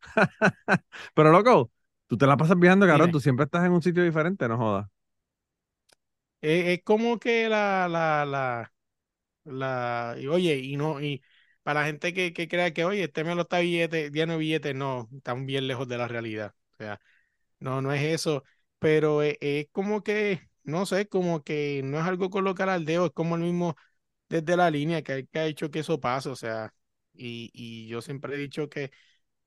Pero loco, tú te la pasas viajando, cabrón. Tú siempre estás en un sitio diferente, no jodas. Es, es como que la, la, la, la, y oye, y no, y para la gente que, que crea que, oye, este me lo está billete, lleno de billetes, no, están bien lejos de la realidad. O sea, no, no es eso, pero es, es como que, no sé, como que no es algo colocar al dedo, es como el mismo desde la línea que, que ha hecho que eso pase, o sea, y, y yo siempre he dicho que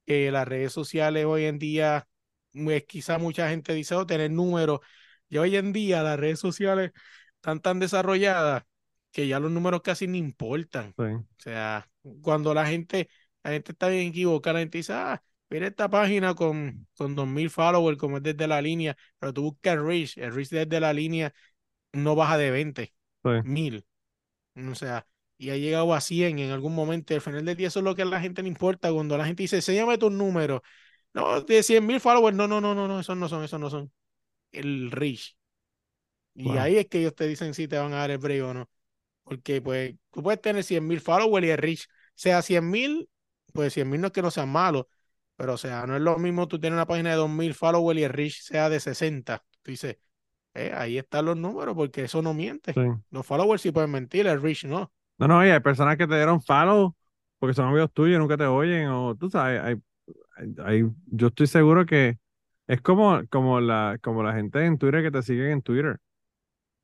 que las redes sociales hoy en día, pues quizá mucha gente dice, oh, tener números. Y hoy en día las redes sociales están tan desarrolladas que ya los números casi no importan. Sí. O sea, cuando la gente, la gente está bien equivocada, la gente dice, ah, mira esta página con, con 2000 followers, como es desde la línea, pero tú buscas el reach, el reach desde la línea no baja de 20, Sí. 1000. O sea, y ha llegado a 100 en algún momento. Al final del día, eso es lo que a la gente le importa. Cuando la gente dice, enséñame tus números. No, de 100 mil followers. No, no, no, no, no, esos no son, esos no son. El reach. Y Wow. ahí es que ellos te dicen si te van a dar el break o no. Porque, pues, tú puedes tener 100 mil followers y el reach sea 100 mil, pues 100 mil no es que no sean malos. Pero, o sea, no es lo mismo tú tener una página de 2000 followers y el reach sea de 60. Tú dices, eh, ahí están los números porque eso no miente. Sí. Los followers sí pueden mentir, el reach no. No, no, y hay personas que te dieron follow porque son amigos tuyos y nunca te oyen, o tú sabes, hay, hay- hay- yo estoy seguro que es como, como la, como la gente en Twitter que te siguen en Twitter.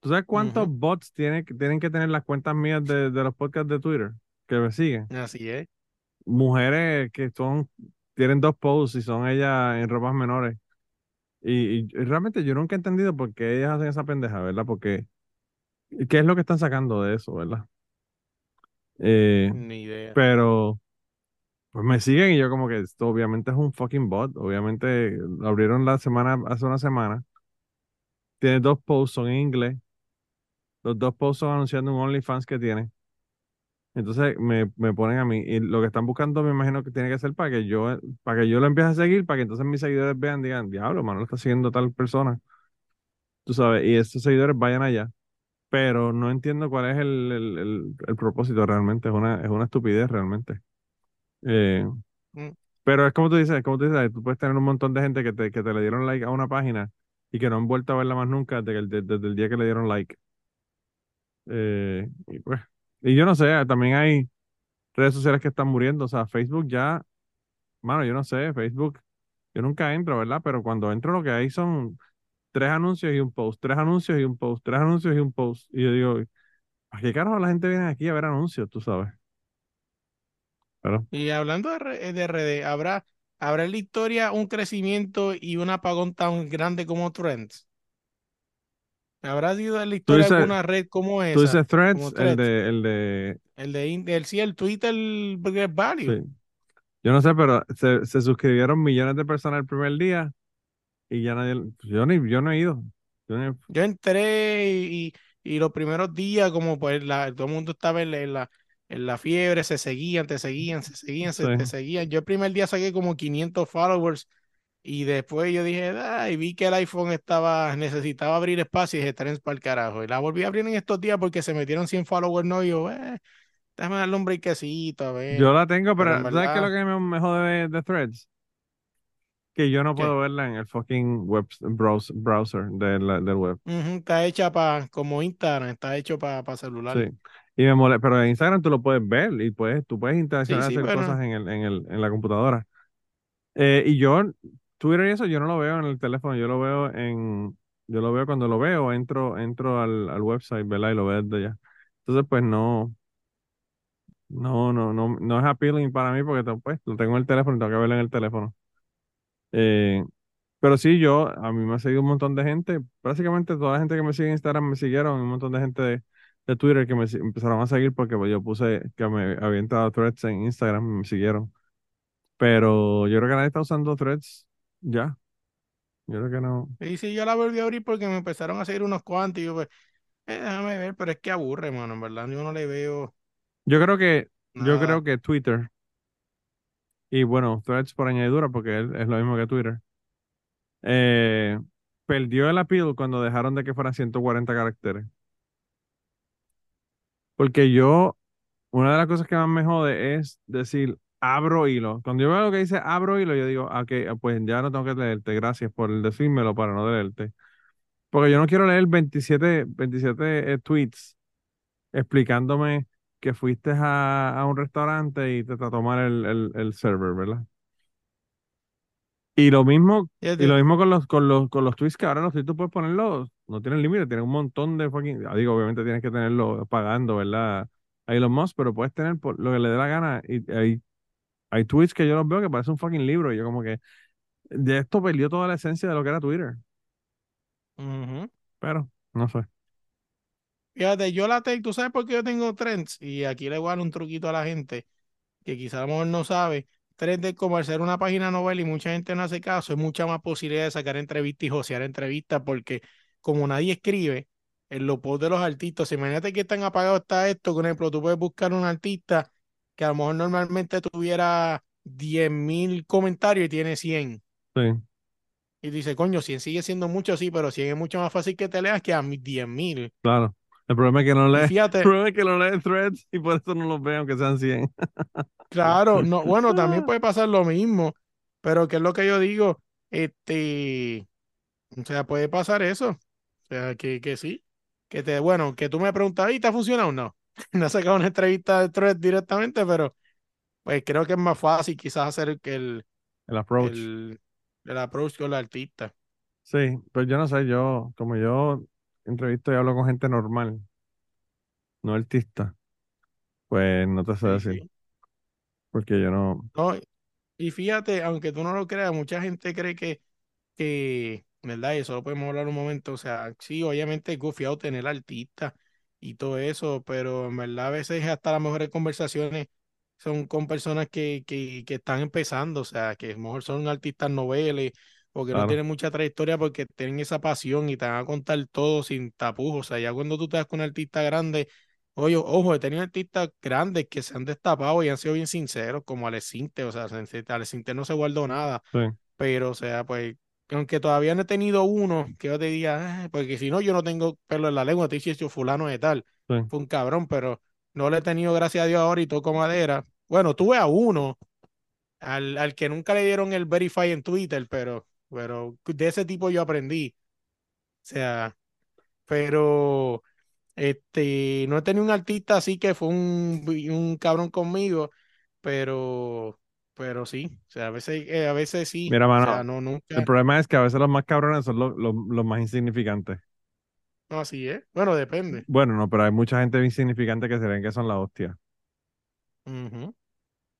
¿Tú sabes cuántos Ujú. bots tienen, que- tienen que tener las cuentas mías de, de los podcasts de Twitter que me siguen? Así es. Mujeres que son, tienen dos posts y son ellas en ropas menores. Y, y realmente yo nunca he entendido por qué ellas hacen esa pendeja, ¿verdad? Porque, ¿qué es lo que están sacando de eso, ¿verdad? Eh, Ni idea. pero pues me siguen y yo como que esto obviamente es un fucking bot. Obviamente lo abrieron la semana, hace una semana. Tiene dos posts, son en inglés. Los dos posts son anunciando un OnlyFans que tiene. Entonces me, me ponen a mí. Y lo que están buscando me imagino que tiene que ser para que yo, para que yo lo empiece a seguir, para que entonces mis seguidores vean, digan, diablo, Manuel está siguiendo tal persona. Tú sabes, y estos seguidores vayan allá. Pero no entiendo cuál es el, el, el, el propósito realmente. Es una, es una estupidez realmente. Eh, Mm. Pero es como tú dices, es como tú dices, tú puedes tener un montón de gente que te, que te le dieron like a una página y que no han vuelto a verla más nunca desde el, de- desde el día que le dieron like. Eh, y pues, y yo no sé, también hay redes sociales que están muriendo, o sea, Facebook ya, mano, yo no sé, Facebook, yo nunca entro, ¿verdad? Pero cuando entro lo que hay son tres anuncios y un post, tres anuncios y un post, tres anuncios y un post. Y yo digo, ¿a qué carajo la gente viene aquí a ver anuncios, tú sabes? Pero, Y hablando de, re- de RD, ¿habrá, ¿habrá en la historia un crecimiento y un apagón tan grande como Trends? ¿Habrá sido la historia dices- alguna red como tú esa? dices threads, el de, el de, El de el, sí, el Twitter Great Value. sí. Yo no sé, pero se, se suscribieron millones de personas el primer día y ya nadie, yo ni, yo no he ido. Yo ni- Yo entré y, y, y los primeros días, como pues la, todo el mundo estaba en la, en la, en la fiebre, se seguían, te seguían, se seguían, se Sí. te seguían. Yo el primer día saqué como 500 followers y después yo dije, ah, y vi que el iPhone estaba, necesitaba abrir espacio y dije, Trends para el carajo. Y la volví a abrir en estos días porque se metieron 100 followers, no, y yo, eh, déjame darle un breakcito, a ver. Yo la tengo, pero, ¿sabes qué es lo que me, me jode de, de Threads? Que yo no ¿Qué? puedo verla en el fucking web browser, browser de la- del web. Está hecha para, como Instagram, está hecho para celular. Sí. Y me molesta, pero en Instagram tú lo puedes ver y puedes, tú puedes interaccionar Sí, sí, hacer pero- cosas en el, en el, en la computadora. Eh, y yo, Twitter y eso, yo no lo veo en el teléfono, yo lo veo en, yo lo veo cuando lo veo, entro, entro al, al website, ¿verdad? Y lo veo desde allá. Entonces, pues no, no, no, no, no es appealing para mí porque pues, lo tengo en el teléfono y tengo que verlo en el teléfono. Eh, pero sí, yo, a mí me ha seguido un montón de gente, prácticamente toda la gente que me sigue en Instagram me siguieron, un montón de gente de, Twitter que me empezaron a seguir porque pues, yo puse que me había entrado Threads en Instagram y me siguieron. Pero yo creo que nadie está usando Threads ya. Yo creo que no. Y sí, yo la volví a abrir porque me empezaron a seguir unos cuantos y yo, pues, eh, déjame ver, pero es que aburre, mano, en verdad, yo no le veo Yo creo que, yo creo que Twitter y bueno, Threads por añadidura porque es, es lo mismo que Twitter. eh, perdió el appeal cuando dejaron de que fueran 140 caracteres. Porque yo, una de las cosas que más me jode es decir, abro hilo. Cuando yo veo lo que dice abro hilo, yo digo, ah, ok, pues ya no tengo que leerte. Gracias por decírmelo para no leerte. Porque yo no quiero leer 27, 27 eh, tweets explicándome que fuiste a, a un restaurante y te trató mal el, el, el server, ¿verdad? Y lo mismo, y lo mismo con los, con los, con los tweets que ahora los tweets tú puedes ponerlos, no tienen límite, tienen un montón de fucking, ah, digo, obviamente tienes que tenerlo pagando, ¿verdad? A Elon Musk, pero puedes tener por lo que le dé la gana. Y hay, hay tweets que yo los veo que parece un fucking libro. Y yo como que de esto perdió toda la esencia de lo que era Twitter. Pero, no sé. Fíjate, yo la tengo, ¿tú sabes por qué yo tengo trends? Y aquí le voy a dar un truquito a la gente que quizá a lo mejor no sabe. Trends de como al ser una página novela y mucha gente no hace caso, hay mucha más posibilidad de sacar entrevistas y josear entrevistas porque como nadie escribe en los posts de los artistas, imagínate que tan apagado está esto, por ejemplo, tú puedes buscar un artista que a lo mejor normalmente tuviera 10.000 comentarios y tiene 100. Sí, Y dice, coño, 100 sigue siendo mucho, sí, pero 100 es mucho más fácil que te leas que a mis 10.000. claro. El problema es que no Y lee, el problema es que no lee threads y por eso no los veo, aunque sean 100. claro, no, bueno, también puede pasar lo mismo, pero que es lo que yo digo, este, o sea, puede pasar eso, o sea, que, que sí, que te, bueno, que tú me preguntas, ¿y te ha funcionado? No, no sacado una entrevista de thread directamente, pero pues creo que es más fácil quizás hacer que el, El approach. el, el approach con el artista. Sí, pues yo no sé, yo, como yo entrevisto y hablo con gente normal, no artista, pues no te sé Sí, decir, sí. porque yo no, No, y fíjate, aunque tú no lo creas, mucha gente cree que, que, ¿verdad? Y eso lo podemos hablar un momento. O sea, sí, obviamente es gufiado tener artistas y todo eso, pero en verdad a veces hasta las mejores conversaciones son con personas que, que, que están empezando, o sea, que a lo mejor son artistas noveles o que no claro, tienen mucha trayectoria porque tienen esa pasión y te van a contar todo sin tapujos. O sea, ya cuando tú te das con un artista grande, oye, ojo, he tenido artistas grandes que se han destapado y han sido bien sinceros, como Alex Sinte, o sea, Alex Sinte no se guardó nada. sí, Pero, o sea, pues, aunque todavía no he tenido uno que yo te diga, "Ah", porque si no, yo no tengo pelo en la lengua, te dice yo fulano de tal, sí, fue un cabrón, pero no le he tenido, gracias a Dios, ahora y toco madera. Bueno, tuve a uno, al, al que nunca le dieron el verify en Twitter, pero, pero de ese tipo yo aprendí. O sea, pero este, no he tenido un artista así que fue un, un cabrón conmigo, pero, pero sí, o sea, a veces, eh, a veces sí, Mira, o sea, mano, no, el problema es que a veces los más cabrones son los, los, los más insignificantes. no, así es, bueno, depende. Bueno, no, pero hay mucha gente insignificante que se ven que son la hostia. Ujú.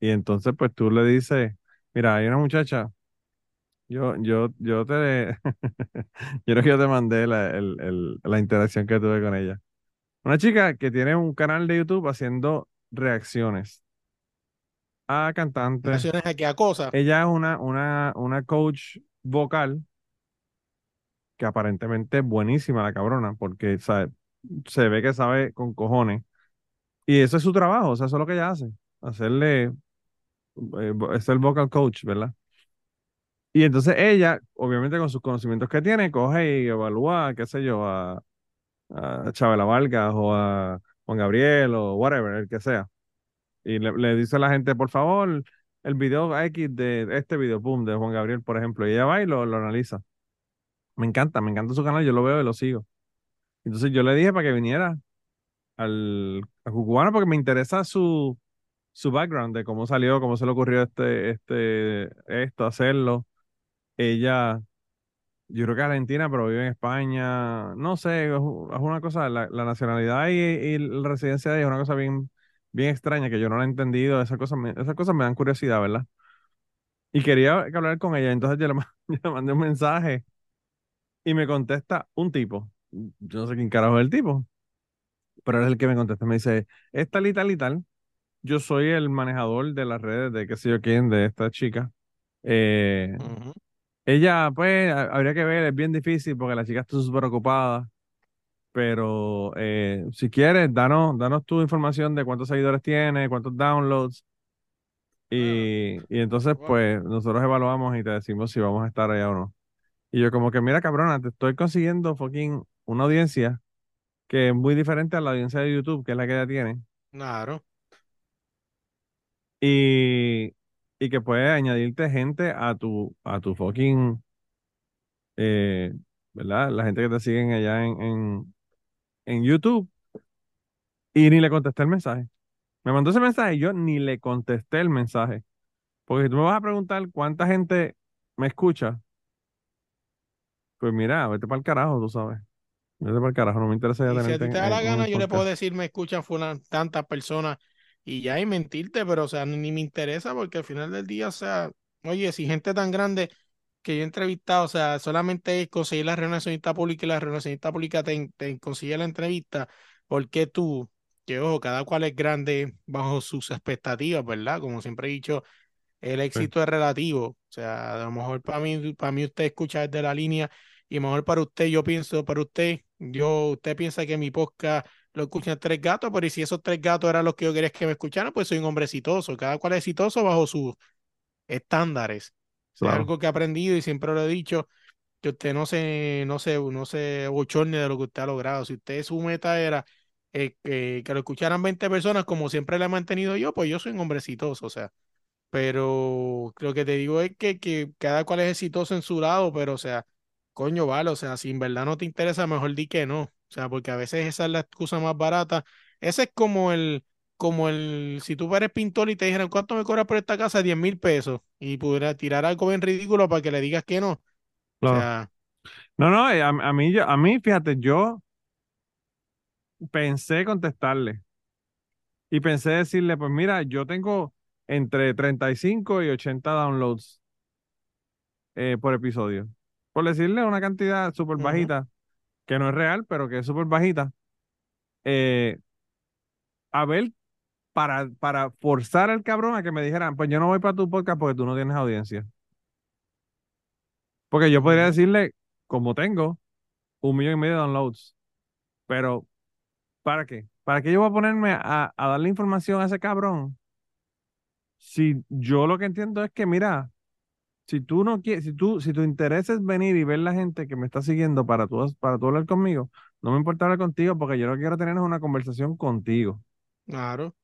Y entonces, pues tú le dices, mira, hay una muchacha, yo, yo, yo te, yo creo que yo te mandé la, el- el- la interacción que tuve con ella. Una chica que tiene un canal de YouTube haciendo reacciones a cantantes. A cosas. Ella es una, una, una coach vocal que aparentemente es buenísima la cabrona, porque sabe- se ve que sabe con cojones. Y eso es su trabajo, o sea, eso es lo que ella hace, hacerle, eh, es el vocal coach, ¿verdad? Y entonces ella, obviamente con sus conocimientos que tiene, coge y evalúa, qué sé yo, a, a Chabela Vargas o a Juan Gabriel o whatever, el que sea. Y le, dice a la gente, por favor, el video X de este video, pum, de Juan Gabriel, por ejemplo, y ella va y lo, lo analiza. Me encanta, me encanta su canal, yo lo veo y lo sigo. Entonces yo le dije para que viniera al a Cucubano porque me interesa su, su background de cómo salió, cómo se le ocurrió este, este, esto, hacerlo. Ella, yo creo que es argentina, pero vive en España. No sé, es, una cosa, la, la nacionalidad y, y la residencia de ella es una cosa bien, bien extraña que yo no la he entendido. Esas cosas me, esas cosas me dan curiosidad, ¿verdad? Y quería hablar con ella, entonces yo le, yo le mandé un mensaje y me contesta un tipo. Yo no sé quién carajo es el tipo, pero es el que me contesta. Me dice, es tal y tal y tal. Yo soy el manejador de las redes de qué sé yo quién, de esta chica. Eh, ella, pues, ha- habría que ver, es bien difícil porque la chica está súper ocupada. Pero eh, si quieres, danos, danos tu información de cuántos seguidores tiene, cuántos downloads. Ah, Y, y entonces, wow. pues, nosotros evaluamos y te decimos si vamos a estar allá o no. Y yo como que, mira, cabrona, te estoy consiguiendo fucking una audiencia que es muy diferente a la audiencia de YouTube, que es la que ella tiene, Claro. y, y que puede añadirte gente a tu, a tu fucking, eh, ¿verdad? La gente que te siguen allá en, en, en YouTube, y ni le contesté el mensaje. Me mandó ese mensaje y yo ni le contesté el mensaje. Porque si tú me vas a preguntar cuánta gente me escucha, pues mira, vete para el carajo, tú sabes. Vete para el carajo, no me interesa ya si a ti te da en- la gana, yo le puedo decir, me escuchan fulan, tantas personas y ya y mentirte, pero o sea, ni, ni me interesa porque al final del día, o sea, oye, si gente tan grande que yo he entrevistado, o sea, solamente conseguir la relacionista pública y la relacionista pública te, te consigue la entrevista, ¿por qué tú, que ojo, cada cual es grande bajo sus expectativas, ¿verdad? Como siempre he dicho, el éxito es relativo. O sea, a lo mejor para mí, para mí usted escucha desde la línea y a lo mejor para usted, yo pienso, para usted, yo, usted piensa que mi podcast lo escuchan tres gatos, pero y si esos tres gatos eran los que yo quería que me escucharan, pues soy un hombre exitoso. Cada cual es exitoso bajo sus estándares. O sea, es Claro. algo que he aprendido y siempre lo he dicho, que usted no se, no se, no se bochorne de lo que usted ha logrado. Si usted su meta era eh, que, que lo escucharan 20 personas, como siempre le he mantenido yo, pues yo soy un hombre exitoso. O sea, pero lo que te digo es que, que cada cual es exitoso en su lado, pero o sea, coño, vale, o sea, si en verdad no te interesa, mejor di que no. O sea, porque a veces esa es la excusa más barata. Ese es como el, como el, si tú eres pintor y te dijeran, ¿cuánto me cobras por esta casa? 10 mil pesos. Y pudiera tirar algo bien ridículo para que le digas que no. O Claro. sea, No, no, eh, a, a mí, yo- a mí, fíjate, yo pensé contestarle y pensé decirle, pues mira, yo tengo entre 35 y 80 downloads eh, por episodio. Por decirle una cantidad súper bajita, que no es real, pero que es súper bajita. eh, a ver, para, para forzar al cabrón a que me dijeran, pues yo no voy para tu podcast porque tú no tienes audiencia. Porque yo podría decirle, como tengo un millón y medio de downloads, pero ¿para qué? ¿Para qué yo voy a ponerme a, a darle información a ese cabrón? Si yo lo que entiendo es que, mira, si tú no quieres, si tú, si tu interés es venir y ver la gente que me está siguiendo para tú, para tú hablar conmigo, no me importa hablar contigo porque yo lo que quiero tener es una conversación contigo. claro.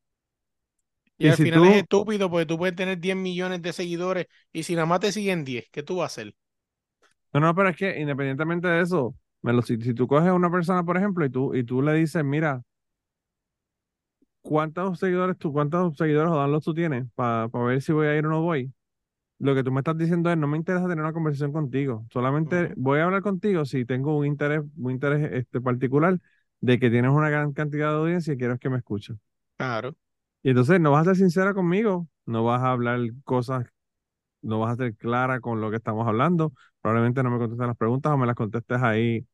Y Y al si final tú, es estúpido porque tú puedes tener 10 millones de seguidores y si nada más te siguen 10, ¿qué tú vas a hacer? no, no, pero es que independientemente de eso, me lo, si, si tú coges a una persona, por ejemplo, y tú, y tú le dices, mira, ¿cuántos seguidores tú, cuántos seguidores o downloads tú tienes para ver si voy a ir o no voy? Lo que tú me estás diciendo es, no me interesa tener una conversación contigo, solamente voy a hablar contigo si tengo un interés, un interés este, particular de que tienes una gran cantidad de audiencia y quiero que me escuches. Claro. Y entonces no vas a ser sincera conmigo, no vas a hablar cosas, no vas a ser clara con lo que estamos hablando, probablemente no me contestes las preguntas o me las contestes ahí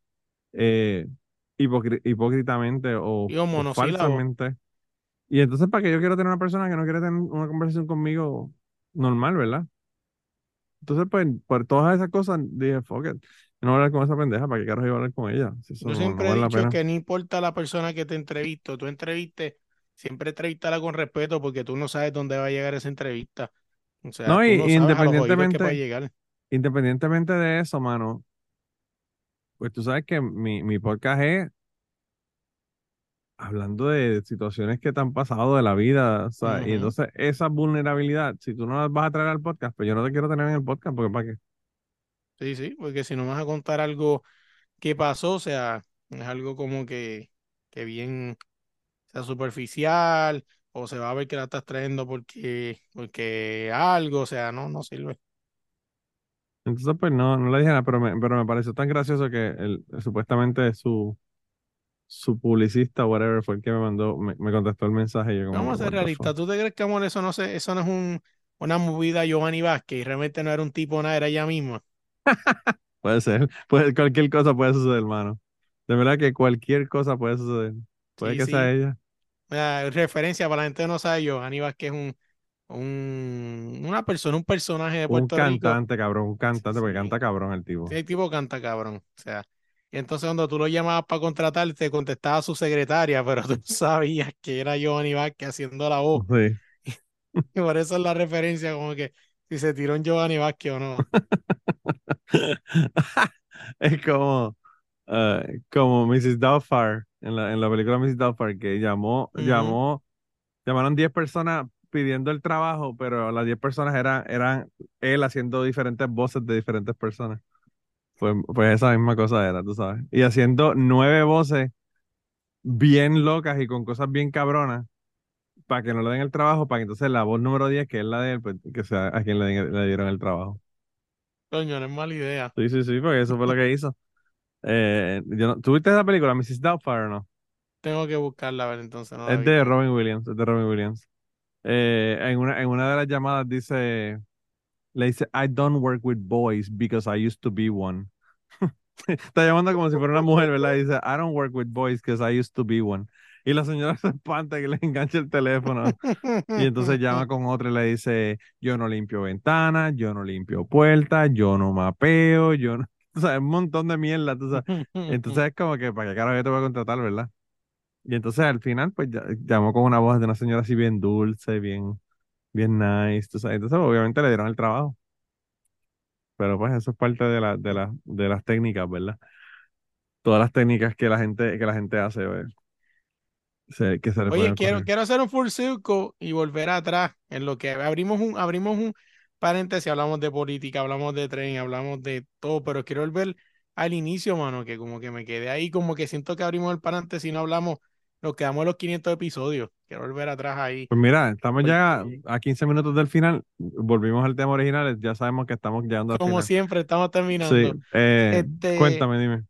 eh, hipócritamente o, o falsamente. Y entonces, ¿para qué yo quiero tener una persona que no quiere tener una conversación conmigo normal, verdad? Entonces, pues, por todas esas cosas, dije, fuck it. No voy a hablar con esa pendeja, ¿para qué carajo iba a hablar con ella? Si Yo no, siempre no he vale dicho que no importa la persona que te entrevisto, tú entrevistes, siempre entrevistala con respeto porque tú no sabes dónde va a llegar esa entrevista. O sea, No, y no que independientemente, llegar. independientemente de eso, mano, pues tú sabes que mi, mi podcast es hablando de situaciones que te han pasado de la vida, o sea, y entonces esa vulnerabilidad, si tú no las vas a traer al podcast, pues yo no te quiero tener en el podcast, porque ¿para qué? Sí, sí, porque si no me vas a contar algo que pasó, o sea, es algo como que, que bien sea superficial o se va a ver que la estás trayendo porque, porque algo, o sea, no, no sirve. Entonces, pues no, no le dije nada, pero me, pero me pareció tan gracioso que el, supuestamente su, su publicista, whatever, fue el que me mandó, me, me contestó el mensaje y yo como, Vamos a ser realistas. ¿Tú te crees que, amor, eso no, se, eso no es un, una movida Giovanni Vázquez y realmente no era un tipo nada, era ella misma? Puede ser, puede, cualquier cosa puede suceder, hermano. De verdad que cualquier cosa puede suceder. Puede Sí, que sí. sea ella. Mira, referencia para la gente que no sabe, Giovanni Vázquez es un, un, una persona, un personaje de Un Puerto Rico. cantante, cabrón, un cantante, porque Sí. canta cabrón el tipo. El tipo canta cabrón. O sea, y entonces cuando tú lo llamabas para contratar, te contestaba su secretaria, pero tú sabías que era Giovanni Vázquez haciendo la voz. Sí. Y por eso es la referencia, como que si se tiró en Giovanni Vázquez o no. Es como, eh, como Mrs. Doubtfire en la, en la película Mrs. Doubtfire, que llamó, llamó, llamaron 10 personas pidiendo el trabajo, pero las 10 personas eran, eran él haciendo diferentes voces de diferentes personas. Pues, pues esa misma cosa era, tú sabes. Y haciendo nueve voces bien locas y con cosas bien cabronas para que no le den el trabajo, para que entonces la voz número 10, que es la de él, pues que sea a quien le, den- le dieron el trabajo. Coño, no es mala idea. Sí, sí, sí, porque eso fue lo que hizo. Eh, yo no, ¿Tuviste esa película, Mrs. Doubtfire o no? Tengo que buscarla a ver entonces. No Es de. Robin Williams, es de Robin Williams. Eh, en una, en una de las llamadas dice, le dice, I don't work with boys because I used to be one. Está llamando como si fuera una mujer, ¿verdad? Y dice, I don't work with boys because I used to be one. Y la señora se espanta que le enganche el teléfono. Y entonces llama con otra y le dice, yo no limpio ventanas, yo no limpio puertas, yo no mapeo, yo no... Un montón de mierda, tú sabes. Entonces es como que, ¿para qué carajo yo te voy a contratar, verdad? Y entonces al final, pues ya- llamó con una voz de una señora así bien dulce, bien, bien nice, tú sabes. Entonces obviamente le dieron el trabajo. Pero pues eso es parte de, la, de, la, de las técnicas, ¿verdad? Todas las técnicas que la gente, que la gente hace, ¿ves? Se- que se Oye, quiero, quiero hacer un full circle y volver atrás en lo que abrimos un, abrimos un paréntesis, hablamos de política, hablamos de tren, hablamos de todo, pero quiero volver al inicio, mano, que como que me quedé ahí, como que siento que abrimos el paréntesis y no hablamos, nos quedamos en los 500 episodios. Quiero volver atrás ahí. Pues mira, estamos ya a 15 minutos del final. Volvimos al tema original. Ya sabemos que estamos llegando al Como final. siempre, estamos terminando. Sí. eh, Este- Cuéntame, dime.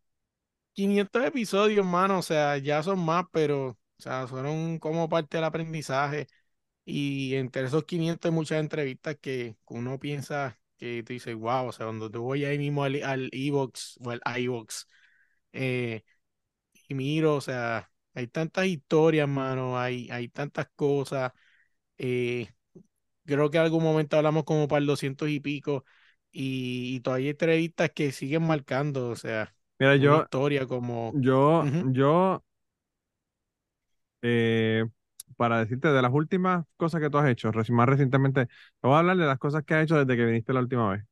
500 episodios, mano, o sea, ya son más, pero, o sea, fueron como parte del aprendizaje. Y entre esos 500 hay muchas entrevistas que uno piensa que tú dices, wow, o sea, cuando te voy ahí mismo al, al iVoox o al iVoox eh, y miro, o sea, hay tantas historias, mano, hay, hay tantas cosas. eh, creo que en algún momento hablamos como para el 200 y pico. Y, y todavía hay entrevistas que siguen marcando, o sea, Mira, yo, historia como... yo, yo, eh, para decirte de las últimas cosas que tú has hecho, más recientemente, te voy a hablar de las cosas que has hecho desde que viniste la última vez.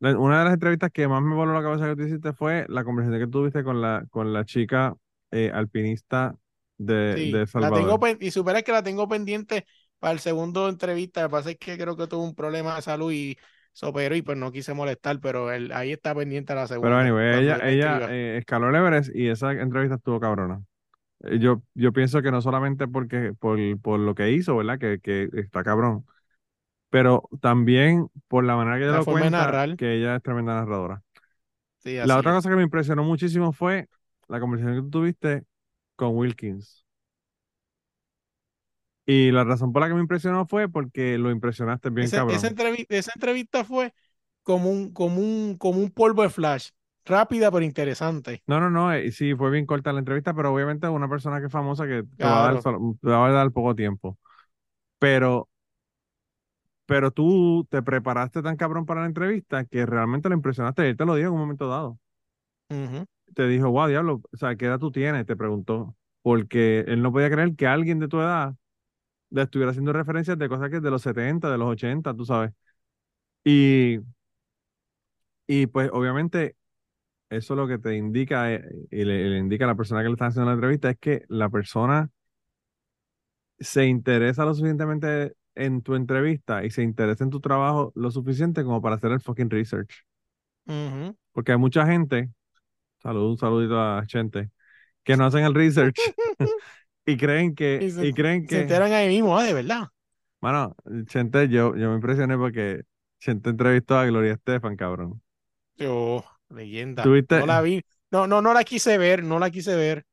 Una de las entrevistas que más me voló la cabeza que tú hiciste fue la conversación que tuviste con la, con la chica eh, alpinista de, Sí, de la Salvador. tengo y supera que la tengo pendiente para el segundo entrevista. Lo que pasa es que creo que tuvo un problema de salud y se operó y pues no quise molestar, pero él, ahí está pendiente la segunda. Pero anyway, ella, ella eh, escaló el Everest y esa entrevista estuvo cabrona. Eh, Yo, yo pienso que no solamente porque, por, por lo que hizo, ¿verdad? Que, que está cabrón. Pero también por la manera que ella La lo cuenta, narrar. que ella es tremenda narradora. Sí, La otra es. cosa que me impresionó muchísimo fue la conversación que tú tuviste con Wilkins. Y la razón por la que me impresionó fue porque lo impresionaste bien Esa, cabrón. esa entrevi- esa entrevista fue como un, como un, como un polvo de flash. Rápida pero interesante. No, no, no, eh, sí, fue bien corta la entrevista, pero obviamente es una persona que es famosa que te va a dar, Claro. solo- te va a dar poco tiempo. Pero, pero tú te preparaste tan cabrón para la entrevista que realmente lo impresionaste. Él te lo dijo en un momento dado. Te dijo, wow, diablo, o sea, ¿qué edad tú tienes? Te preguntó. Porque él no podía creer que alguien de tu edad le estuviera haciendo referencias de cosas que es de los 70, de los 80, tú sabes. Y, y pues obviamente eso lo que te indica eh, y le, le indica a la persona que le está haciendo la entrevista es que la persona se interesa lo suficientemente en tu entrevista y se interesa en tu trabajo lo suficiente como para hacer el fucking research. Porque hay mucha gente, salud, un saludito a gente, que no hacen el research y creen que, Y se, y creen se que, enteran ahí mismo, ah, de verdad. Bueno, Chente, yo, yo me impresioné porque Chente entrevistó a Gloria Estefan, cabrón. Oh, leyenda. ¿Tuviste? No la vi. No, no, no la quise ver, no la quise ver.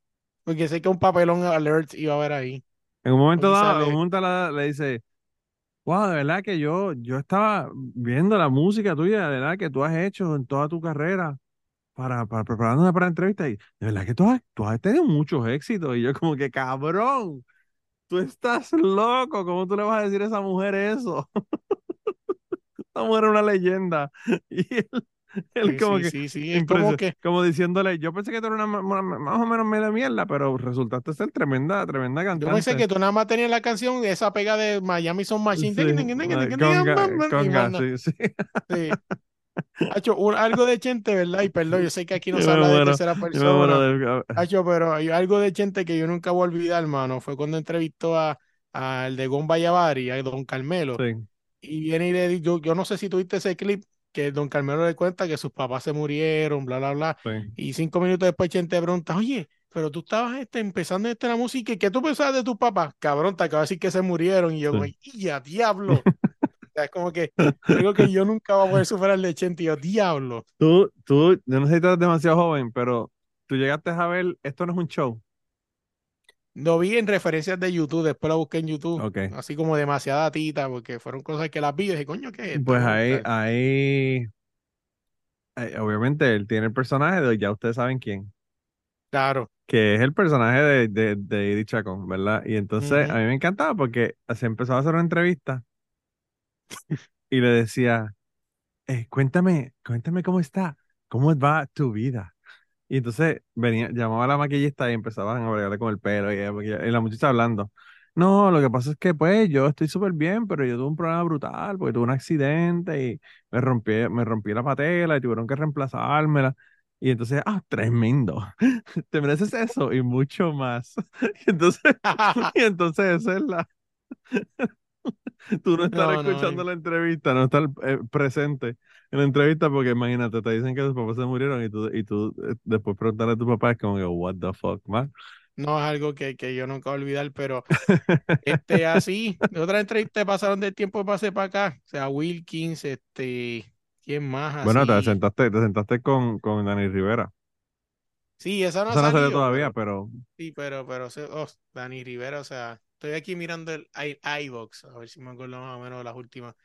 Porque sé que un papelón alert iba a haber ahí. En un momento dado, en un momento la- le dice, wow, de verdad que yo, yo estaba viendo la música tuya, de verdad que tú has hecho en toda tu carrera para, para preparándote para la entrevista y de verdad que tú has, tú has tenido muchos éxitos. Y yo como que, cabrón, tú estás loco, ¿cómo tú le vas a decir a esa mujer eso? Esa mujer es una leyenda. Y él, él Sí, como sí, que... sí, sí. Es como que como diciéndole, yo pensé que tú eras una, una- más o menos media mierda, pero resultaste ser tremenda, tremenda yo cantante. pensé que tú nada más tenías la canción, esa pega de Miami Son Machine. Sí, sí. Hacho, un- algo de Chente, ¿verdad? Y perdón, yo sé que aquí no Yo se habla de tercera Yo persona. Hacho, pero hay algo de Chente que yo nunca voy a olvidar, hermano. Fue cuando entrevistó a al de Gon Bayavari, a Don Carmelo. Sí, Y viene y le dice, yo, yo no sé si tuviste ese clip, que Don Carmelo le cuenta que sus papás se murieron, bla, bla, bla. sí. Y cinco minutos después Chente pregunta, oye, pero tú estabas este, empezando este, la música y ¿qué tú pensabas de tus papás? Cabrón, te acabo de decir que se murieron. Y yo, Sí. como, ¡ya, diablo! O sea, es como que algo que yo nunca voy a poder superar de Chente. Y yo, diablo. Tú, tú, yo no sé si eres demasiado joven, pero tú llegaste a ver, esto no es un show. Lo vi en referencias de YouTube, después lo busqué en YouTube, Ok. así como demasiada tita, porque fueron cosas que las vi y dije, coño, ¿qué es esto? Pues ahí, ahí, obviamente él tiene el personaje de, ya ustedes saben quién, Claro. que es el personaje de, de, de Eddie Chacón, ¿verdad? Y entonces a mí me encantaba porque se empezó a hacer una entrevista y le decía, eh, cuéntame, cuéntame cómo está, cómo va tu vida. Y entonces venía, llamaba a la maquillista y empezaban a bregarle con el pelo y, y la muchacha hablando. No, lo que pasa es que pues yo estoy súper bien, pero yo tuve un problema brutal porque tuve un accidente y me rompí, me rompí la patela y tuvieron que reemplazármela. Y entonces, ah, tremendo. Te mereces eso y mucho más. Y entonces, y entonces esa es la, tú no estar No, escuchando la entrevista, no estar eh, presente en la entrevista porque imagínate, te dicen que tus papás se murieron y tú, y tú eh, después preguntarle a tu papá es como que, what the fuck, man. No es algo que, que yo nunca voy a olvidar, pero este así, de otra entrevista pasaron del tiempo que pasé para acá. O sea, Wilkins, este, ¿quién más Bueno, te así? sentaste, te sentaste con, con Dani Rivera. Sí, esa no Eso no salió salido, todavía, pero- sí, pero, pero, oh, Dani Rivera, o sea, estoy aquí mirando el i- iVoox, a ver si me acuerdo más o menos de las últimas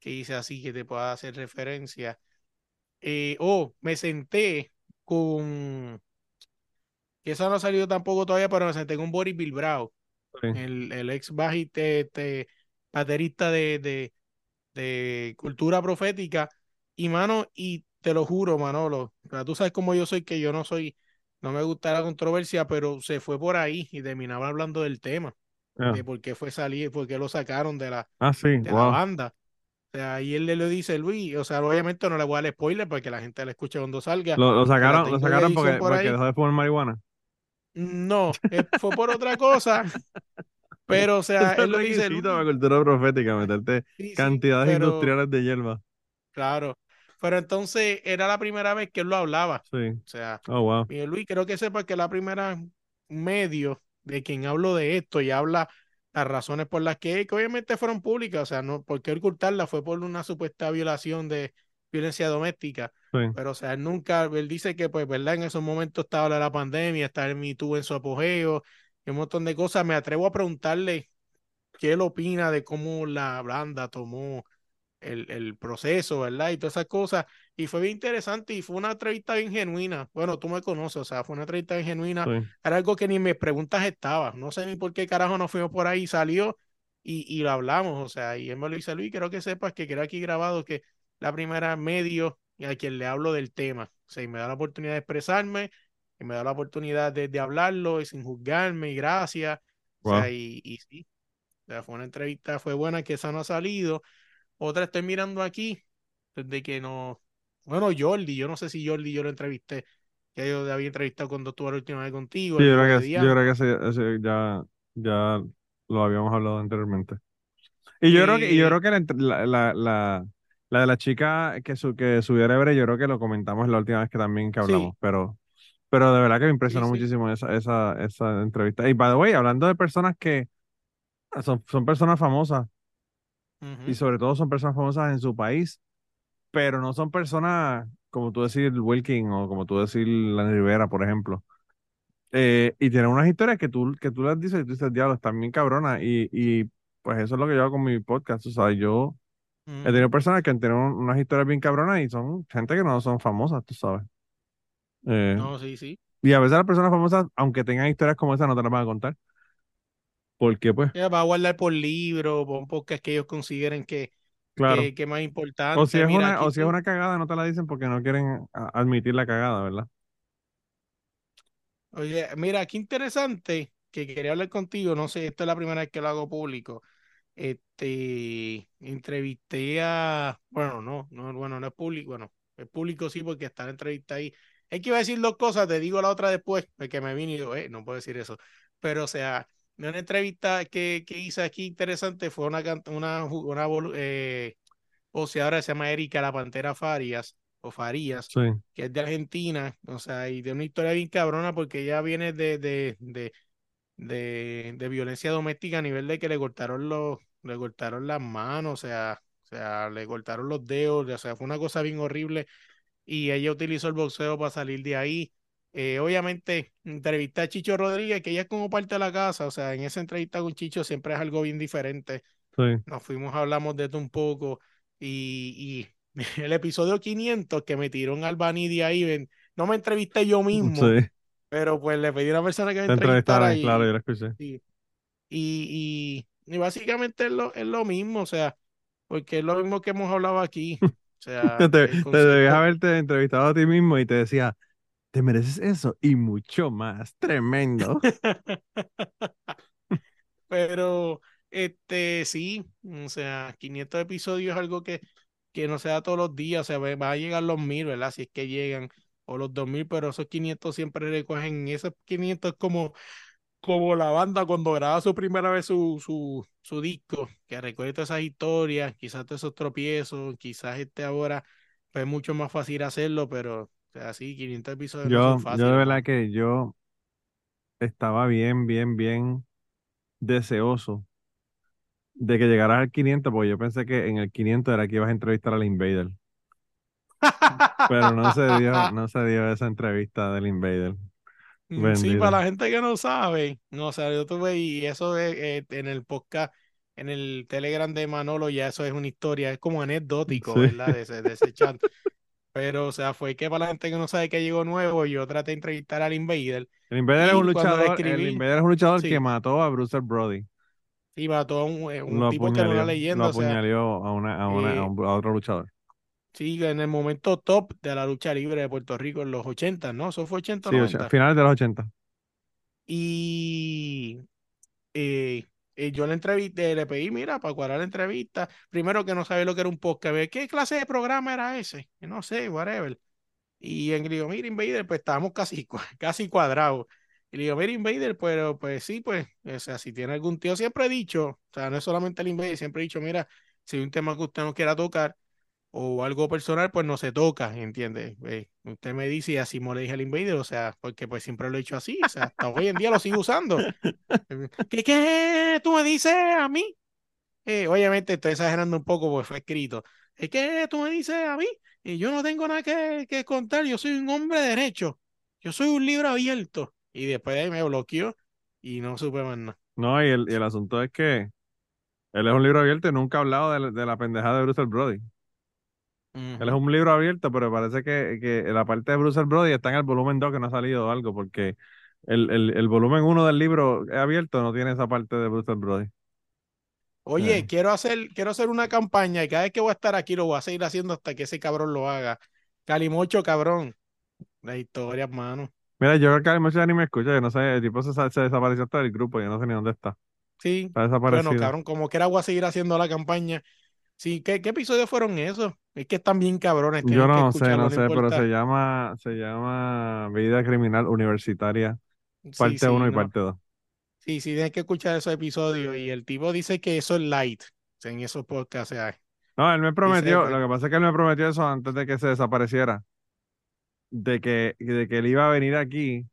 que hice así que te pueda hacer referencia. Eh, oh, me senté con, que eso no ha salido tampoco todavía, pero me senté con Boris Bilbrao. sí. el, el ex bajista, este, baterista de, de, de cultura profética. Y mano, y te lo juro, Manolo, tú sabes cómo yo soy, que yo no soy, no me gusta la controversia, pero se fue por ahí y terminaba hablando del tema, Ah, de por qué fue salir, por qué lo sacaron de la, Ah, sí, de la wow. banda. O sea, y él le lo dice Luis, o sea, obviamente no le voy a dar spoiler para que la gente la escuche cuando salga. Lo, sacaron, lo sacaron porque, por porque dejó de fumar marihuana. No, eh, fue por otra cosa, pero o sea, él lo dice requisito para Luis. cultura profética, meterte Sí, sí, cantidades pero industriales de hierba. claro. Pero entonces era la primera vez que él lo hablaba. Sí. O sea, Oh, wow. Luis, creo que sepa que la primera medio de quien hablo de esto y habla las razones por las que, que obviamente fueron públicas, o sea, no, ¿por qué ocultarla? Fue por una supuesta violación de violencia doméstica. Sí. Pero, o sea, él nunca, él dice que, pues, ¿verdad? En esos momentos estaba la, pandemia, estaba el Me Too en su apogeo, y un montón de cosas. Me atrevo a preguntarle qué él opina de cómo la banda tomó el, el proceso, ¿verdad? Y todas esas cosas. Y fue bien interesante y fue una entrevista bien genuina. Bueno, tú me conoces, o sea, fue una entrevista bien genuina. Sí. Era algo que ni en mis preguntas estaba. No sé ni por qué carajo nos fuimos por ahí, salió y, y lo hablamos, o sea, y él me lo dice, Luis, quiero que sepas que quedó aquí grabado que la primera medio y a quien le hablo del tema. O sea, y me da la oportunidad de expresarme, y me da la oportunidad de, de hablarlo y sin juzgarme y gracias. O Wow. sea, y, y sí, o sea, fue una entrevista, fue buena, que esa no ha salido. Otra estoy mirando aquí, desde que no, bueno, Jordi, yo no sé si Jordi yo lo entrevisté, que yo le había entrevistado cuando estuve la última vez contigo, Sí, yo creo que, yo creo que ese, ya, ya lo habíamos hablado anteriormente. Y yo creo que, yo creo que la, la, la, la, de la chica que, su, que subió a Everest, yo creo que lo comentamos la última vez que también que hablamos, sí, pero, pero de verdad que me sí, impresionó sí. muchísimo esa, esa, esa entrevista. Y by the way, hablando de personas que son, son personas famosas, y sobre todo son personas famosas en su país, pero no son personas como tú decir Wilkin o como tú decir Lani Rivera, por ejemplo. Eh, y tienen unas historias que tú, que tú las dices y tú dices, diablo, están bien cabronas. Y, y pues eso es lo que yo hago con mi podcast. O sea, yo he Ujú. tenido personas que han tenido un- unas historias bien cabronas y son gente que no son famosas, tú sabes. Eh, No, sí, sí. y a veces las personas famosas, aunque tengan historias como esa, no te las van a contar. Porque, pues, Ya va a guardar por libro, por un podcast que ellos consideren que, claro. que, más O si importante. es Mira, una, o si es una cagada, no te la dicen porque no quieren admitir la cagada, ¿verdad? Oye, mira, qué interesante que quería hablar contigo. No sé, esta es la primera vez que lo hago público. este, entrevisté a, bueno, no, no, bueno, no es público, bueno, es público sí porque está la entrevista ahí. Es que iba a decir dos cosas, te digo la otra después, porque me vine y digo, eh, no puedo decir eso. Pero, o sea, una entrevista que, que hice aquí interesante fue una, una, una eh, sea, ahora se llama Erika la Pantera Farias, o Farías, que es de Argentina, o sea, y de una historia bien cabrona porque ella viene de, de, de, de, de violencia doméstica a nivel de que le cortaron los, le cortaron las manos, o sea, o sea, le cortaron los dedos, o sea, fue una cosa bien horrible y ella utilizó el boxeo para salir de ahí. Eh, obviamente, entrevisté a Chicho Rodríguez, que ella es como parte de la casa, o sea, en esa entrevista con Chicho siempre es algo bien diferente. Nos fuimos, hablamos de esto un poco y, y el episodio 500 que me tiró un Albany de ahí, no me entrevisté yo mismo, pero pues le pedí a una persona que me entrevistara. Y, claro, yo lo escuché. Y, y, y, básicamente es lo, es lo mismo, o sea, porque es lo mismo que hemos hablado aquí. O sea, te, te debías haberte entrevistado a ti mismo y te decía, te mereces eso y mucho más. Tremendo. Pero, este, sí, o sea, 500 episodios es algo que, que no se da todos los días, o sea, va a llegar los mil, ¿verdad? Si es que llegan, o los 2000, pero esos 500 siempre recogen, esos 500 como como la banda cuando graba su primera vez su, su, su disco, que recuerda esas historias, quizás todos esos tropiezos, quizás este ahora pues es mucho más fácil hacerlo, pero o sea, sí, 500 episodios yo, no son fáciles. Yo de verdad que yo estaba bien, bien, bien deseoso de que llegaras al 500, porque yo pensé que en el 500 era que ibas a entrevistar al Invader. Pero no se dio, no se dio esa entrevista del Invader. Mm, sí, para la gente que no sabe, no, o sea, yo tuve y eso eh, en el podcast, en el Telegram de Manolo, ya eso es una historia, es como anecdótico, ¿verdad? De ese, de ese chat. Pero, o sea, fue que para la gente que no sabe que llegó nuevo, yo traté de entrevistar al Invader. El Invader es un luchador, el Invader es un luchador que mató a Bruce Brody. Sí, mató a un, eh, un tipo que era una leyenda. Lo apuñaló a, una, a, una, a, eh, a otro luchador. Sí, en el momento top de la lucha libre de Puerto Rico en los 80, ¿no? Eso fue 80 o sí, 90. finales de los 80. Y eh, eh, yo le entrevisté, le pedí, mira, para cuadrar la entrevista, primero que no sabía lo que era un podcast, ¿qué clase de programa era ese? No sé, whatever. Y en digo, mira, Invader, pues estábamos casi, casi cuadrados. Y le digo, mira, Invader, pero pues sí, pues, o sea, si tiene algún tío, siempre he dicho, o sea, no es solamente el Invader, siempre he dicho, mira, si hay un tema que usted no quiera tocar, o algo personal, pues no se toca, ¿entiendes? usted me dice y así me le dije al Invader, o sea, porque pues siempre lo he hecho así, o sea, hasta hoy en día lo sigo usando. ¿Qué, qué tú me dices a mí? Eh, obviamente estoy exagerando un poco porque fue escrito. ¿Es que tú me dices a mí? Y yo no tengo nada que, que contar, yo soy un hombre de derecho, yo soy un libro abierto. Y después de ahí me bloqueó y no supe más nada. No, y el, y el asunto es que él es un libro abierto y nunca ha hablado de, de la pendejada de Bruce Brody. Él es un libro abierto, pero parece que, que la parte de Bruce Brody está en el volumen 2 que no ha salido algo, porque el, el, el volumen 1 del libro abierto no tiene esa parte de Bruce Brody. Oye, quiero hacer, quiero hacer una campaña y cada vez que voy a estar aquí lo voy a seguir haciendo hasta que ese cabrón lo haga. Calimocho, cabrón. La historia, hermano. Mira, yo creo que Calimocho ya ni me escucha, yo no sé, el tipo se, se desapareció hasta del grupo, yo no sé ni dónde está. Sí. bueno, cabrón, como quiera voy a seguir haciendo la campaña. Sí, ¿qué, qué episodios fueron esos? Es que están bien cabrones. Yo no sé, no, sé, pero se llama, se llama Vida Criminal Universitaria, parte 1 y parte 2. Sí, sí, tienes que escuchar esos episodios. Y el tipo dice que eso es light en esos podcasts. no, él me prometió, lo que pasa es que él me prometió eso antes de que se desapareciera. De que, de que él iba a venir aquí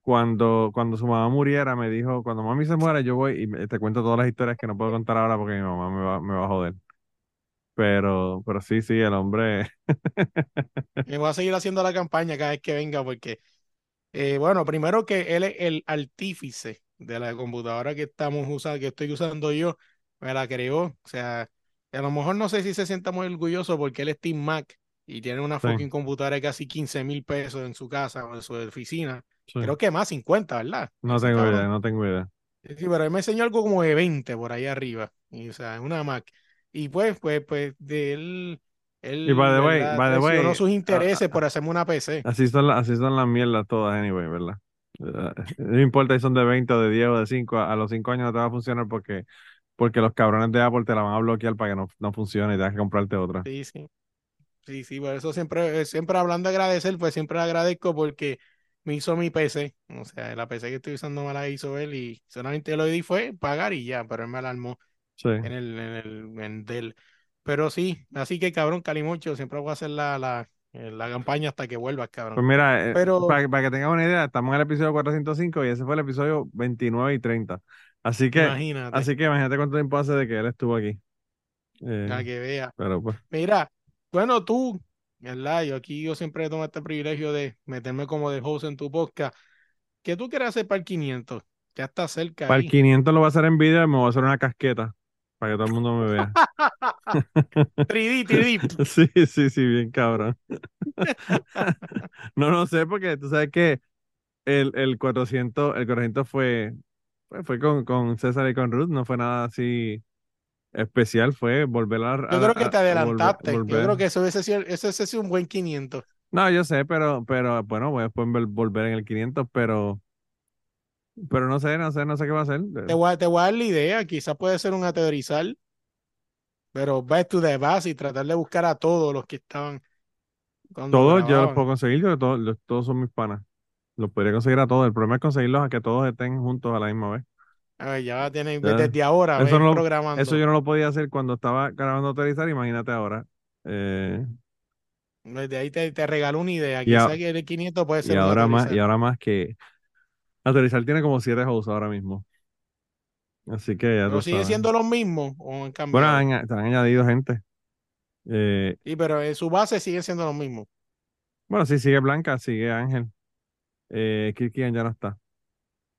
cuando, cuando su mamá muriera, me dijo, cuando mami se muera, yo voy y te cuento todas las historias que no puedo contar ahora porque mi mamá me va, me va a joder. Pero, pero sí, sí, el hombre. Me voy a seguir haciendo la campaña cada vez que venga, porque, eh, bueno, primero que él es el artífice de la computadora que estamos usando, que estoy usando yo, me la creó. O sea, a lo mejor no sé si se sienta muy orgulloso porque él es Team Mac y tiene una fucking computadora de casi 15 mil pesos en su casa o en su oficina. Creo que más 50, ¿verdad? No tengo idea, no tengo idea. Sí, pero él me enseñó algo como de 20 por ahí arriba. Y, o sea, una Mac. Y pues, pues, pues, de él, él y by the way, by the way, sus intereses por hacerme una PC. Así son, así son las mierdas todas, anyway, ¿verdad? No importa si son de 20 o de 10 o de 5, a, los 5 años no te va a funcionar porque porque los cabrones de Apple te la van a bloquear para que no, no funcione y tengas que comprarte otra. Sí, sí. Sí, sí, por eso siempre, siempre hablando de agradecer, pues siempre le agradezco porque me hizo mi PC. O sea, la PC que estoy usando me la hizo él y solamente lo di fue pagar y ya, pero él me alarmó Sí. en el, en el, en Dell. Pero sí, así que cabrón, Calimocho, siempre voy a hacer la, la, eh, la campaña hasta que vuelvas, Pues cabrón. mira, eh, Pero- para, para que tengas una idea, estamos en el episodio 405 y ese fue el episodio 29 y 30. Así que, Imagínate, así que imagínate cuánto tiempo hace de que él estuvo aquí. Eh, para que vea. pero pues, Mira, bueno, tú, ¿verdad? Yo aquí yo siempre tomo este privilegio de meterme como de host en tu podcast. ¿Qué tú quieres hacer para el 500? Ya está cerca para el ahí. 500 lo voy a hacer en video y me voy a hacer una casqueta para que todo el mundo me vea. 3D, 3D. Sí, sí, sí, bien cabrón. No, no sé, porque tú sabes que el, el 400, el 400 fue, fue, fue con, con César y con Ruth, no fue nada así especial, fue volver a... Yo creo que te volver- adelantaste. Yo creo que eso hubiese sido, eso hubiese sido un buen 500. No, yo sé, pero, pero bueno, voy a volver en el 500, pero, pero no sé, no sé, no sé qué va a hacer. Te voy a, te voy a dar la idea. Quizás puede ser un aterrizar. Pero back to the base y tratar de buscar a todos los que estaban Todos yo los puedo conseguir, yo todos, los- todos son mis panas. Los podría conseguir a todos. El problema es conseguirlos a que todos estén juntos a la misma vez. A ver, ya tienen desde ahora, Eso no lo- programando. Eso yo no lo podía hacer cuando estaba grabando autorizar, imagínate ahora. Eh, Desde ahí te, te regaló una idea. Y Quizás el 500 puede y ser un ahora más, y aterrizar. ahora más que autorizar tiene como siete hosts ahora mismo. Así que ya Pero sigue siendo los mismos o han Bueno, cambiado. han, han añadido gente. Eh, Sí, pero en su base siguen siendo los mismos. bueno, sí, sigue Blanca, sigue Ángel. Eh, Kirkian ya no está.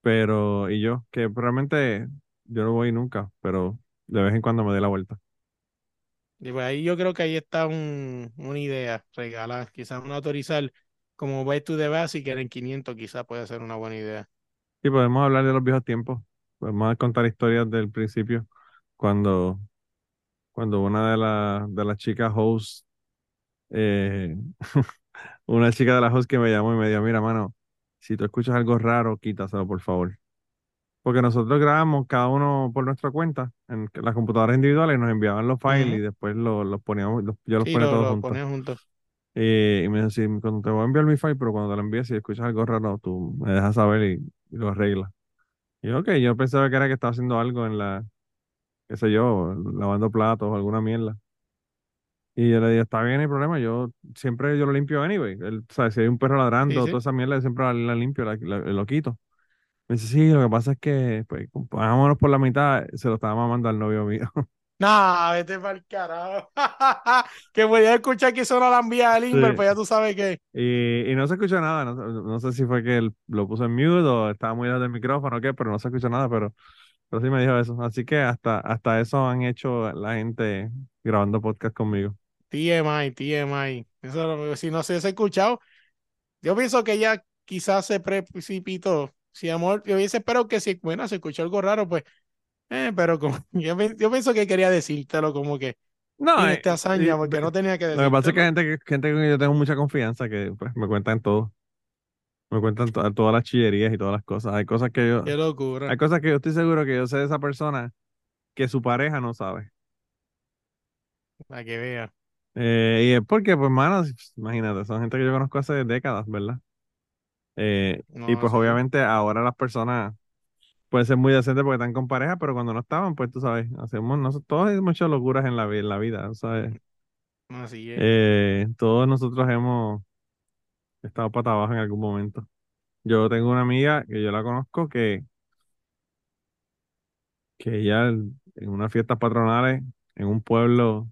Pero, y yo, que realmente yo no voy nunca, pero de vez en cuando me doy la vuelta. Y pues ahí yo creo que ahí está un, una idea, regalar, quizás un autorizar como Back to the Base y que en 500 quizás puede ser una buena idea. Y podemos hablar de los viejos tiempos. Podemos contar historias del principio. Cuando, cuando una de, las de las chicas hosts, eh, una chica de las hosts que me llamó y me dijo, mira, mano, si tú escuchas algo raro, quítaselo, por favor. Porque nosotros grabamos cada uno por nuestra cuenta en las computadoras individuales nos enviaban los files Ujú. y después lo- los poníamos, los- yo los Sí, ponía lo, todos lo juntos. Eh, y me sí, cuando te voy a enviar mi file, pero cuando te lo envíes, si escuchas algo raro, tú me dejas saber y, y lo arreglas. Y yo, ok, yo pensaba que era que estaba haciendo algo en la, qué sé yo, lavando platos o alguna mierda. Y yo le dije, está bien, hay problema, yo siempre yo lo limpio anyway. Él, o sea, si hay un perro ladrando Sí, sí. toda esa mierda, yo siempre la, la limpio, la, la- lo quito. Me dice, sí, lo que pasa es que, pues, vámonos por la mitad, se lo estaba mamando al novio mío. Nah, vete para el carajo. que podía escuchar que eso no la envía a Limber, Sí. pues ya tú sabes que. Y, y no se escuchó nada, no, sé- no sé si fue que él lo puso en mute o estaba muy lejos del micrófono o qué, pero no se escuchó nada, pero, pero sí me dijo eso. Así que hasta, hasta eso han hecho la gente grabando podcast conmigo. TMI, TMI. Eso, si no se hubiese escuchado, yo pienso que ya quizás se precipitó. Si amor, yo hubiese esperado que si, bueno, se escuchó algo raro, pues, eh, pero como, yo, yo pienso que quería decírtelo como que No, eh, esta hazaña, porque no tenía que lo que pasa es que gente, que- gente con quien yo tengo mucha confianza que pues, me cuentan todo. Me cuentan to- todas las chillerías y todas las cosas. Hay cosas que yo, Qué locura. hay cosas que yo estoy seguro que yo sé de esa persona que su pareja no sabe. Para que vea. Eh, y es porque, pues, mano, imagínate, son gente que yo conozco hace décadas, ¿verdad? Eh, y pues obviamente ahora las personas pueden ser muy decentes porque están con pareja, pero cuando no estaban, pues tú sabes, hacemos, nosotros, todos hay muchas locuras en la, en la vida, ¿sabes? Así es. Eh, todos nosotros hemos estado para abajo en algún momento. Yo tengo una amiga que yo la conozco que, que ella en unas fiestas patronales en un pueblo,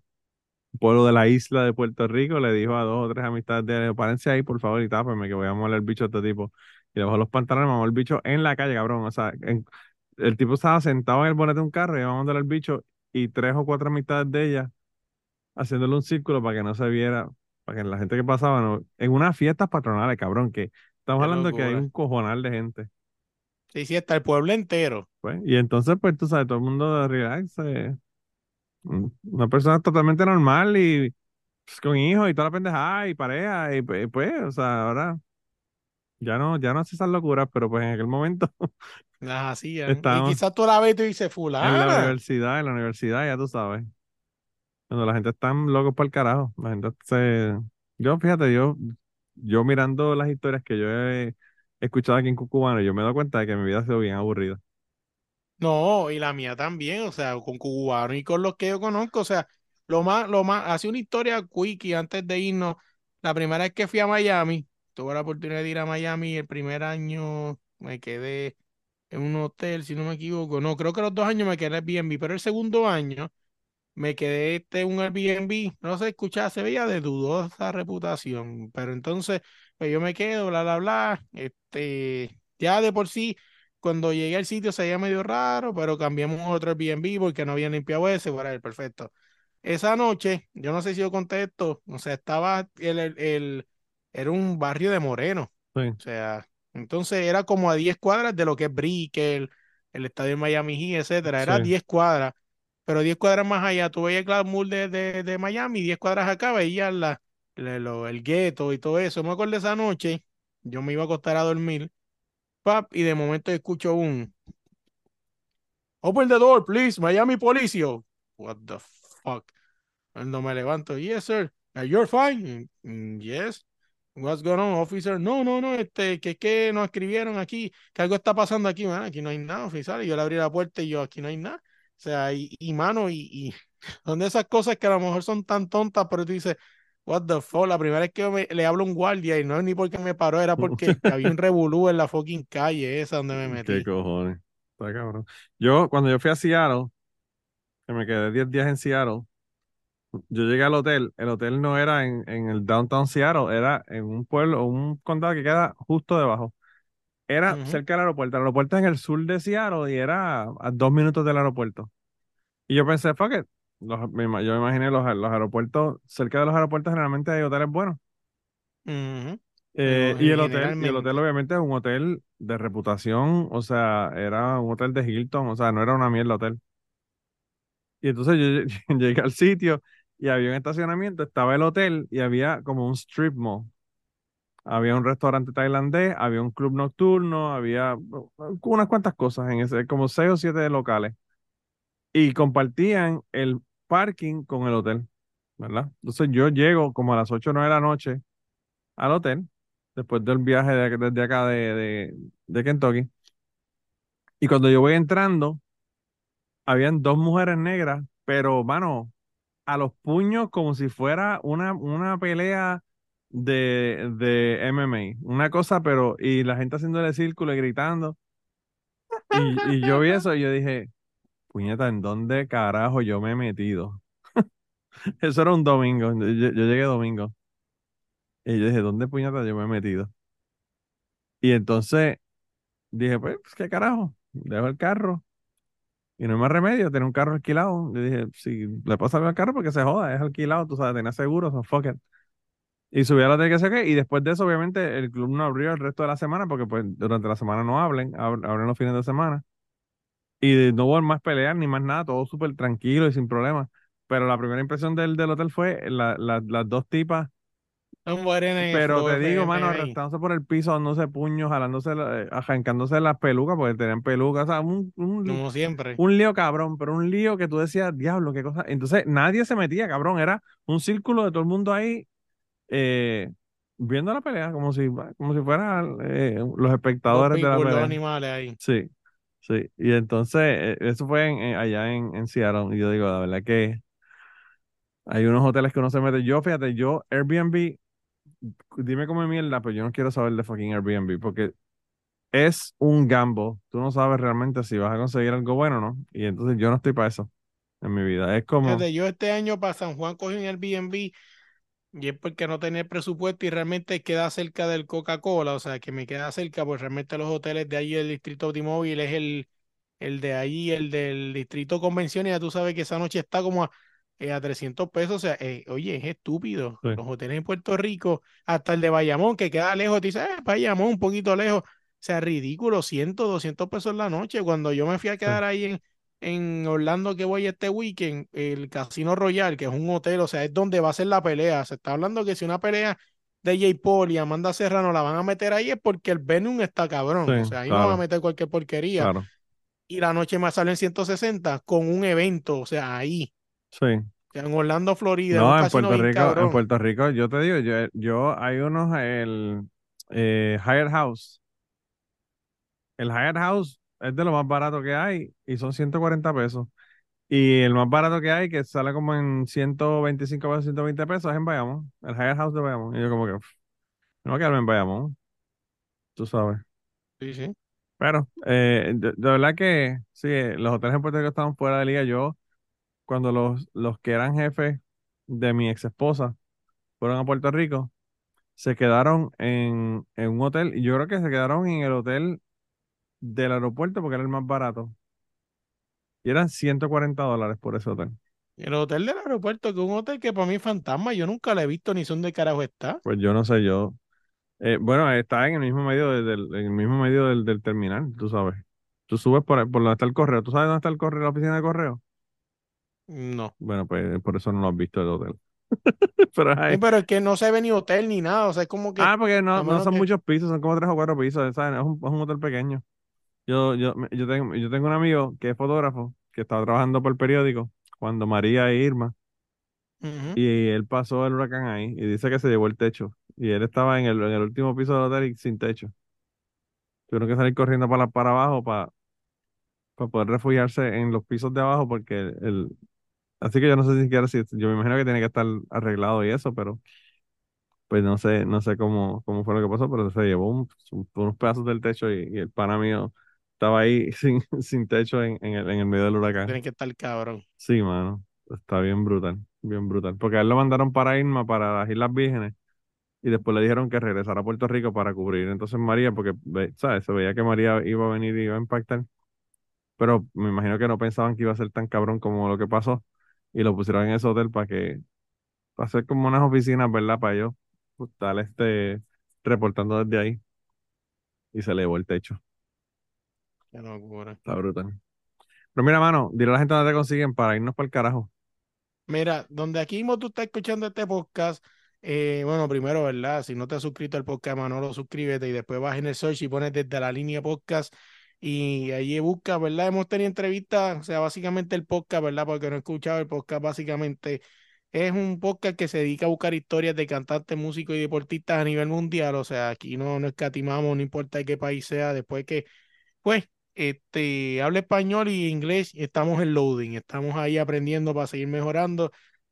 un pueblo de la isla de Puerto Rico, le dijo a dos o tres amistades de él, párense ahí por favor y tápenme que voy a moler el bicho a este tipo. Y le bajó los pantalones, mamó el bicho en la calle, cabrón. O sea, en- el tipo estaba sentado en el bonete de un carro y iba mandándole el bicho y tres o cuatro amistades de ella haciéndole un círculo para que no se viera, para que la gente que pasaba, no, en unas fiestas patronales, cabrón, que estamos Qué hablando de que hay locura. un cojonal de gente. Sí, sí, hasta el pueblo entero. Pues, y entonces, pues tú sabes, todo el mundo de relax, eh, una persona totalmente normal y pues, con hijos y toda la pendejada y pareja, y pues, pues, o sea, ahora ya no, ya no hace esas locuras, pero pues en aquel momento Las hacían. Y quizás tú la ves y tú dices, En la universidad, en la universidad, ya tú sabes. Cuando la gente está locos por el carajo. La gente se. Yo, fíjate, yo, yo mirando las historias que yo he escuchado aquí en Cucubano, yo me he dado cuenta de que mi vida ha sido bien aburrida. No, y la mía también, o sea, con cubano y con los que yo conozco, o sea, lo más, lo más, hace una historia quickie antes de irnos. La primera vez que fui a Miami, tuve la oportunidad de ir a Miami, el primer año me quedé en un hotel, si no me equivoco. No, creo que los dos años me quedé en Airbnb, pero el segundo año me quedé este, un Airbnb, no se escuchaba, se veía de dudosa reputación, pero entonces, pues yo me quedo, bla, bla, bla, este, ya de por sí, cuando llegué al sitio se veía medio raro, pero cambiamos otro Airbnb porque no habían limpiado ese, bueno, perfecto. Esa noche, yo no sé si yo conté esto, o sea, estaba, el, el- era un barrio de Moreno, Sí. o sea, entonces era como a 10 cuadras de lo que es Brickell, el estadio de Miami Heat, etcétera, era Sí. 10 cuadras. Pero 10 cuadras más allá, tú veías el glamour de, de, de Miami, 10 cuadras acá veías la, la- lo- el gueto y todo eso. Me acuerdo esa noche, yo me iba a acostar a dormir, pap, y de momento escucho un Open the door, please, Miami Police. Yo, What the fuck? Cuando me levanto, yes, sir. "Uh, You're fine. "Mm, Yes. What's going on, officer? No, no, no, este, que es que nos escribieron aquí, que algo está pasando aquí, man. Aquí no hay nada, oficial. Y yo le abrí la puerta y yo, aquí no hay nada. O sea, y, y mano, y, y son de esas cosas que a lo mejor son tan tontas, pero tú dices, what the fuck, la primera vez que me- le hablo a un guardia y no es ni porque me paró, era porque había un revolú en la fucking calle esa donde me metí. ¿Qué cojones? Está cabrón. Yo, cuando yo fui a Seattle, que me quedé 10 días en Seattle, yo llegué al hotel. El hotel no era en, en el downtown Seattle, era en un pueblo, un condado que queda justo debajo. Era cerca del aeropuerto. El aeropuerto en el sur de Seattle y era a dos minutos del aeropuerto. Y yo pensé, fuck it. Los- yo me imaginé los, los aeropuertos, cerca de los aeropuertos generalmente hay hoteles buenos. Eh, y el hotel, y el hotel obviamente es un hotel de reputación, o sea, era un hotel de Hilton, o sea, no era una mierda hotel. Y entonces yo lle- llegué al sitio y había un estacionamiento, estaba el hotel y había como un strip mall. Había un restaurante tailandés, había un club nocturno, había uh, unas cuantas cosas en ese, como seis o siete locales. Y compartían el parking con el hotel, ¿verdad? Entonces yo llego como a las 8 o 9 de la noche al hotel, después del viaje de, desde acá de, de, de Kentucky. Y cuando yo voy entrando, habían dos mujeres negras, pero, mano, a los puños como si fuera una, una pelea de, de MMA. Una cosa, pero, y la gente haciéndole círculo y gritando. Y, y yo vi eso y yo dije, puñeta, ¿en dónde carajo yo me he metido? Eso era un domingo, yo, yo llegué domingo. Y yo dije, ¿dónde puñeta yo me he metido? Y entonces dije, pues, ¿qué carajo? Dejo el carro. Y no hay más remedio, tener un carro alquilado. Yo dije, si le pasa algo al carro, porque se joda, es alquilado, tú sabes, tenía seguro, so fuck. Y subí a la tele que sé qué, y después de eso, obviamente, el club no abrió el resto de la semana, porque pues durante la semana no hablen, ab- abren los fines de semana. Y no hubo más peleas ni más nada, todo súper tranquilo y sin problemas. Pero la primera impresión del, del hotel fue la- las dos tipas Un moreno en el pero te digo, mano, ahí. arrastrándose por el piso, dándose puños, jalándose, eh, arrancándose las pelucas, porque tenían pelucas, o sea, un, un, Como siempre. un lío cabrón, pero un lío que tú decías, diablo, qué cosa. Entonces, nadie se metía, cabrón, era un círculo de todo el mundo ahí eh, viendo la pelea, como si, como si fueran eh, los espectadores de la pelea. animales ahí. Sí, sí. Y entonces, eso fue en- en- allá en, en Seattle, y yo digo, la verdad que hay unos hoteles que uno se mete. Yo, fíjate, yo, Airbnb dime cómo mierda, pero yo no quiero saber de fucking Airbnb porque es un gambo. Tú no sabes realmente si vas a conseguir algo bueno o no. Y entonces yo no estoy para eso en mi vida. Es como, Fíjate, yo este año para San Juan cogí un Airbnb y es porque no tenía presupuesto y realmente queda cerca del Coca-Cola, o sea, que me queda cerca, pues realmente los hoteles de ahí del distrito automóvil es el, el de ahí, el del distrito convención, y ya tú sabes que esa noche está como eh, a 300 pesos, o sea, eh, oye, es estúpido. Sí. Los hoteles en Puerto Rico, hasta el de Bayamón, que queda lejos, te dice, eh, Bayamón, un poquito lejos, o sea, ridículo, 100, 200 pesos la noche. Cuando yo me fui a quedar ahí en, en Orlando que voy este weekend, el Casino Royal, que es un hotel, o sea, es donde va a ser la pelea. Se está hablando que si una pelea de J. Paul y Amanda Serrano la van a meter ahí es porque el Venom está cabrón. Sí, o sea, ahí no van a meter cualquier porquería. Claro, Y la noche más sale en 160 con un evento, o sea, ahí, sí. en Orlando, Florida. No, en Puerto Rico, en. Puerto Rico, yo te digo, yo, yo hay unos, el eh, Hyatt House. El Hyatt House es de lo más barato que hay y son 140 pesos. Y el más barato que hay, que sale como en 125 pesos, 120 pesos, es en Bayamón. El Hyatt House de Bayamón. Y yo como que, "Pff, no voy a quedarme en Bayamón, tú sabes. Sí, sí. Pero, eh, de, de verdad que sí, eh, los hoteles en Puerto Rico estaban fuera de liga. Yo, cuando los, los que eran jefes de mi ex esposa fueron a Puerto Rico, se quedaron en, en un hotel, y yo creo que se quedaron en el hotel del aeropuerto porque era el más barato. Y eran 140 dólares por ese hotel. El hotel del aeropuerto, que es un hotel que para mí es fantasma, yo nunca lo he visto ni sé dónde carajo está. Pues yo no sé, yo. eh, bueno, está en el mismo medio de- del, en el mismo medio del, del terminal, tú sabes. Tú subes por, por donde está el correo. ¿Tú sabes dónde está el correo, la oficina de correo? No. Bueno, pues por eso no lo has visto el hotel. Pero es ahí. Sí, pero es que no se ve ni hotel ni nada, o sea, es como que Ah, porque no, no son que- muchos pisos, son como tres o cuatro pisos, ¿sabes? Es un, es un hotel pequeño. Yo, yo, yo tengo, yo tengo un amigo que es fotógrafo, que estaba trabajando por el periódico cuando María e Irma, y él pasó el huracán ahí, y dice que se llevó el techo, y él estaba en el, en el último piso del hotel y sin techo. Tuvieron que salir corriendo para, para abajo para, para poder refugiarse en los pisos de abajo, porque el, el- así que yo no sé siquiera si, yo me imagino que tiene que estar arreglado y eso, pero pues no sé, no sé cómo, cómo fue lo que pasó, pero se llevó un- un- unos pedazos del techo y, y el pana mío estaba ahí sin, sin techo en, en el, en el medio del huracán. Tiene que estar cabrón. Sí, mano, está bien brutal, bien brutal. Porque a él lo mandaron para Irma, para las Islas Vírgenes, y después le dijeron que regresara a Puerto Rico para cubrir. Entonces María, porque, ¿sabes? Se veía que María iba a venir y iba a impactar, pero me imagino que no pensaban que iba a ser tan cabrón como lo que pasó, y lo pusieron en ese hotel para que, para hacer como unas oficinas, ¿verdad? Para ellos, pues, estar este, reportando desde ahí, y se le llevó el techo. Qué locura. Está brutal. Pero mira, mano, dile a la gente dónde te consiguen para irnos para el carajo. Mira, donde aquí mismo tú estás escuchando este podcast, eh, bueno, primero, ¿verdad? Si no te has suscrito al podcast, Manolo, suscríbete y después vas en el search y pones desde la línea podcast y ahí busca, ¿verdad? Hemos tenido entrevistas, o sea, básicamente el podcast, ¿verdad? Porque no he escuchado el podcast, básicamente es un podcast que se dedica a buscar historias de cantantes, músicos y deportistas a nivel mundial, o sea, aquí no, no escatimamos, no importa qué país sea, después que, pues, este, habla español y inglés, estamos en loading, estamos ahí aprendiendo para seguir mejorando,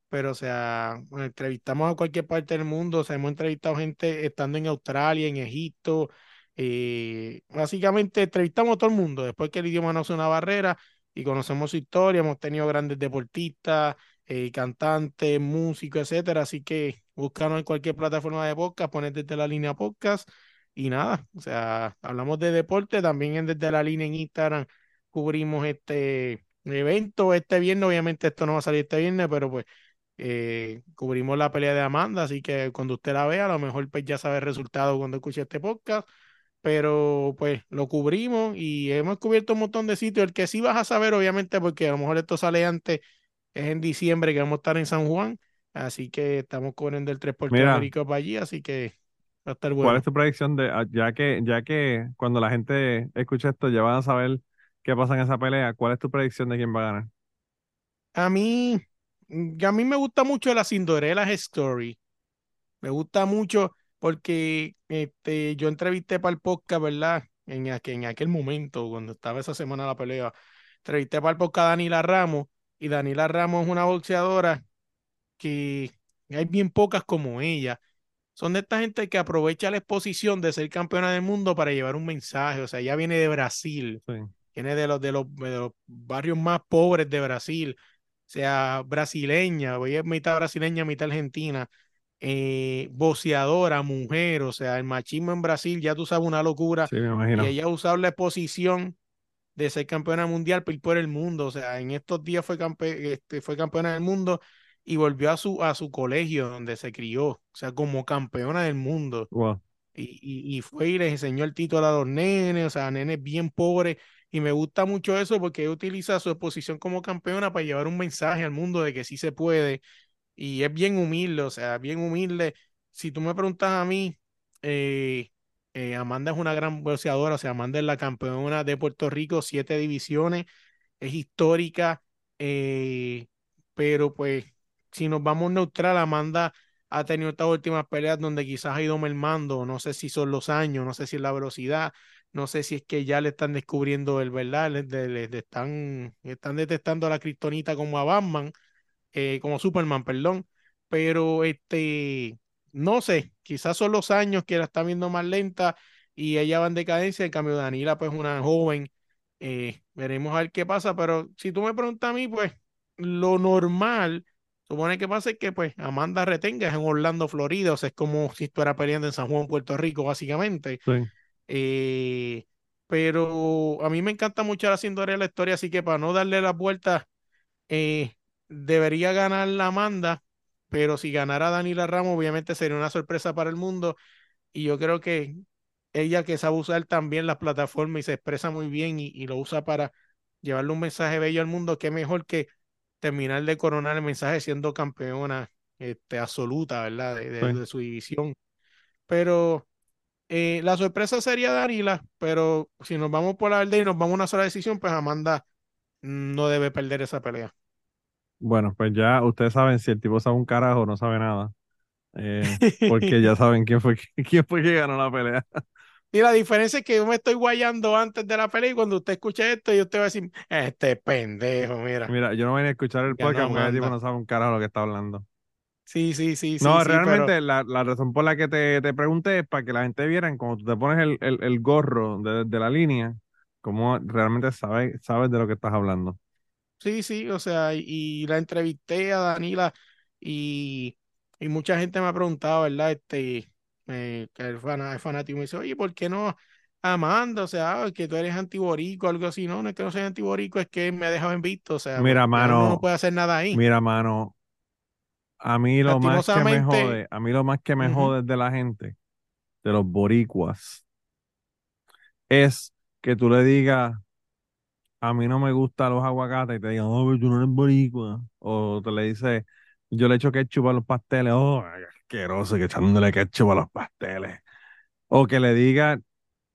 pero o sea, entrevistamos a cualquier parte del mundo, o sea, hemos entrevistado gente estando en Australia, en Egipto, eh, básicamente entrevistamos a todo el mundo, después que el idioma no es una barrera y conocemos su historia, hemos tenido grandes deportistas, eh, cantantes, músicos, etcétera, así que búscanos en cualquier plataforma de podcast, poner desde la línea podcast y nada, o sea, hablamos de deporte, también en desde la línea en Instagram cubrimos este evento este viernes, obviamente esto no va a salir este viernes, pero pues eh, cubrimos la pelea de Amanda, así que cuando usted la vea, a lo mejor pues ya sabe el resultado cuando escuche este podcast, pero pues lo cubrimos y hemos cubierto un montón de sitios, el que sí vas a saber, obviamente, porque a lo mejor esto sale antes, es en diciembre que vamos a estar en San Juan, así que estamos cubriendo el Transporte Mira. Américo para allí, así que va a estar ¿Cuál bueno. es tu predicción de, ah, ya que, ya que cuando la gente escuche esto ya van a saber qué pasa en esa pelea, ¿cuál es tu predicción de quién va a ganar? A mí, mm, a mí me gusta mucho la Cinderella Story. Me gusta mucho porque este, yo entrevisté para el podcast, ¿verdad? En, aqu- en aquel momento, cuando estaba esa semana la pelea, entrevisté para el podcast a Danila Ramos y Danila Ramos es una boxeadora que hay bien pocas como ella. Son de esta gente que aprovecha la exposición de ser campeona del mundo para llevar un mensaje. O sea, ella viene de Brasil Sí. viene de los, de los, de los barrios más pobres de Brasil, o sea, brasileña, ella es mitad brasileña, mitad argentina, eh, boceadora, mujer, o sea, el machismo en Brasil, ya tú sabes, una locura, Sí, me y imagino. ella ha usado la exposición de ser campeona mundial por ir por el mundo, o sea, en estos días fue, campe este, fue campeona del mundo y volvió a su, a su colegio donde se crió, o sea, como campeona del mundo. Wow. Y, y, y fue y les enseñó el título a los nenes, o sea, nenes bien pobres. Y me gusta mucho eso porque ella utiliza su exposición como campeona para llevar un mensaje al mundo de que sí se puede. Y es bien humilde, o sea, bien humilde. si tú me preguntas a mí, eh, eh, Amanda es una gran boxeadora, o sea, Amanda es la campeona de Puerto Rico, siete divisiones, es histórica, eh, pero pues si nos vamos neutral, Amanda ha tenido estas últimas peleas donde quizás ha ido mermando, no sé si son los años, no sé si es la velocidad, no sé si es que ya le están descubriendo el verdad, le, están, están detectando a la Kryptonita como a Batman, eh, como Superman, perdón, pero este, no sé, quizás son los años que la están viendo más lenta y ella va en decadencia, en cambio Danila pues una joven, eh, veremos a ver qué pasa, pero si tú me preguntas a mí, pues lo normal supone que pasa es que pues Amanda retenga en Orlando, Florida, o sea, es como si estuviera peleando en San Juan, Puerto Rico, básicamente. Sí. Eh, pero a mí me encanta mucho la cinturera de la historia, así que para no darle la vuelta, eh, debería ganar la Amanda, pero si ganara Daniela Ramos, obviamente sería una sorpresa para el mundo. Y yo creo que ella que sabe usar también las plataformas y se expresa muy bien y, lo usa para llevarle un mensaje bello al mundo, qué mejor que terminar de coronar el mensaje siendo campeona este, absoluta, ¿verdad? De, su división. Pero eh, la sorpresa sería Danila, pero si nos vamos por la verdad y nos vamos a una sola decisión, pues Amanda no debe perder esa pelea. Bueno, pues ya ustedes saben si el tipo sabe un carajo no sabe nada. Eh, porque ya saben quién fue, quién fue que ganó la pelea. Y la diferencia es que yo me estoy guayando antes de la pelea y cuando usted escuche esto, yo usted va a decir, este pendejo, mira. Mira, yo no voy a escuchar el podcast porque el tipo no sabe un carajo lo que está hablando. Sí, sí, sí. No, realmente la, la, razón por la que te, te, pregunté es para que la gente viera cuando tú te pones el, el, el gorro de, de, la línea, cómo realmente sabes, sabes de lo que estás hablando. Sí, sí, o sea, y, la entrevisté a Danila y, y mucha gente me ha preguntado, ¿verdad? Este, eh, que el, fanático me dice, oye, ¿por qué no Amanda? O sea, que tú eres antiborico, algo así. No, no es que no soy antiborico, es que me ha dejado en visto. O sea, mira, mano, no puede hacer nada ahí. Mira, mano, a mí lo más que me jode, a mí lo más que me jode de la gente, de los boricuas, es que tú le digas, a mí no me gustan los aguacates y te digan, oh, pero tú no eres boricua. O te le dice, yo le echo ketchup a los pasteles, oh, asqueroso que echándole ketchup a los pasteles. O que le diga,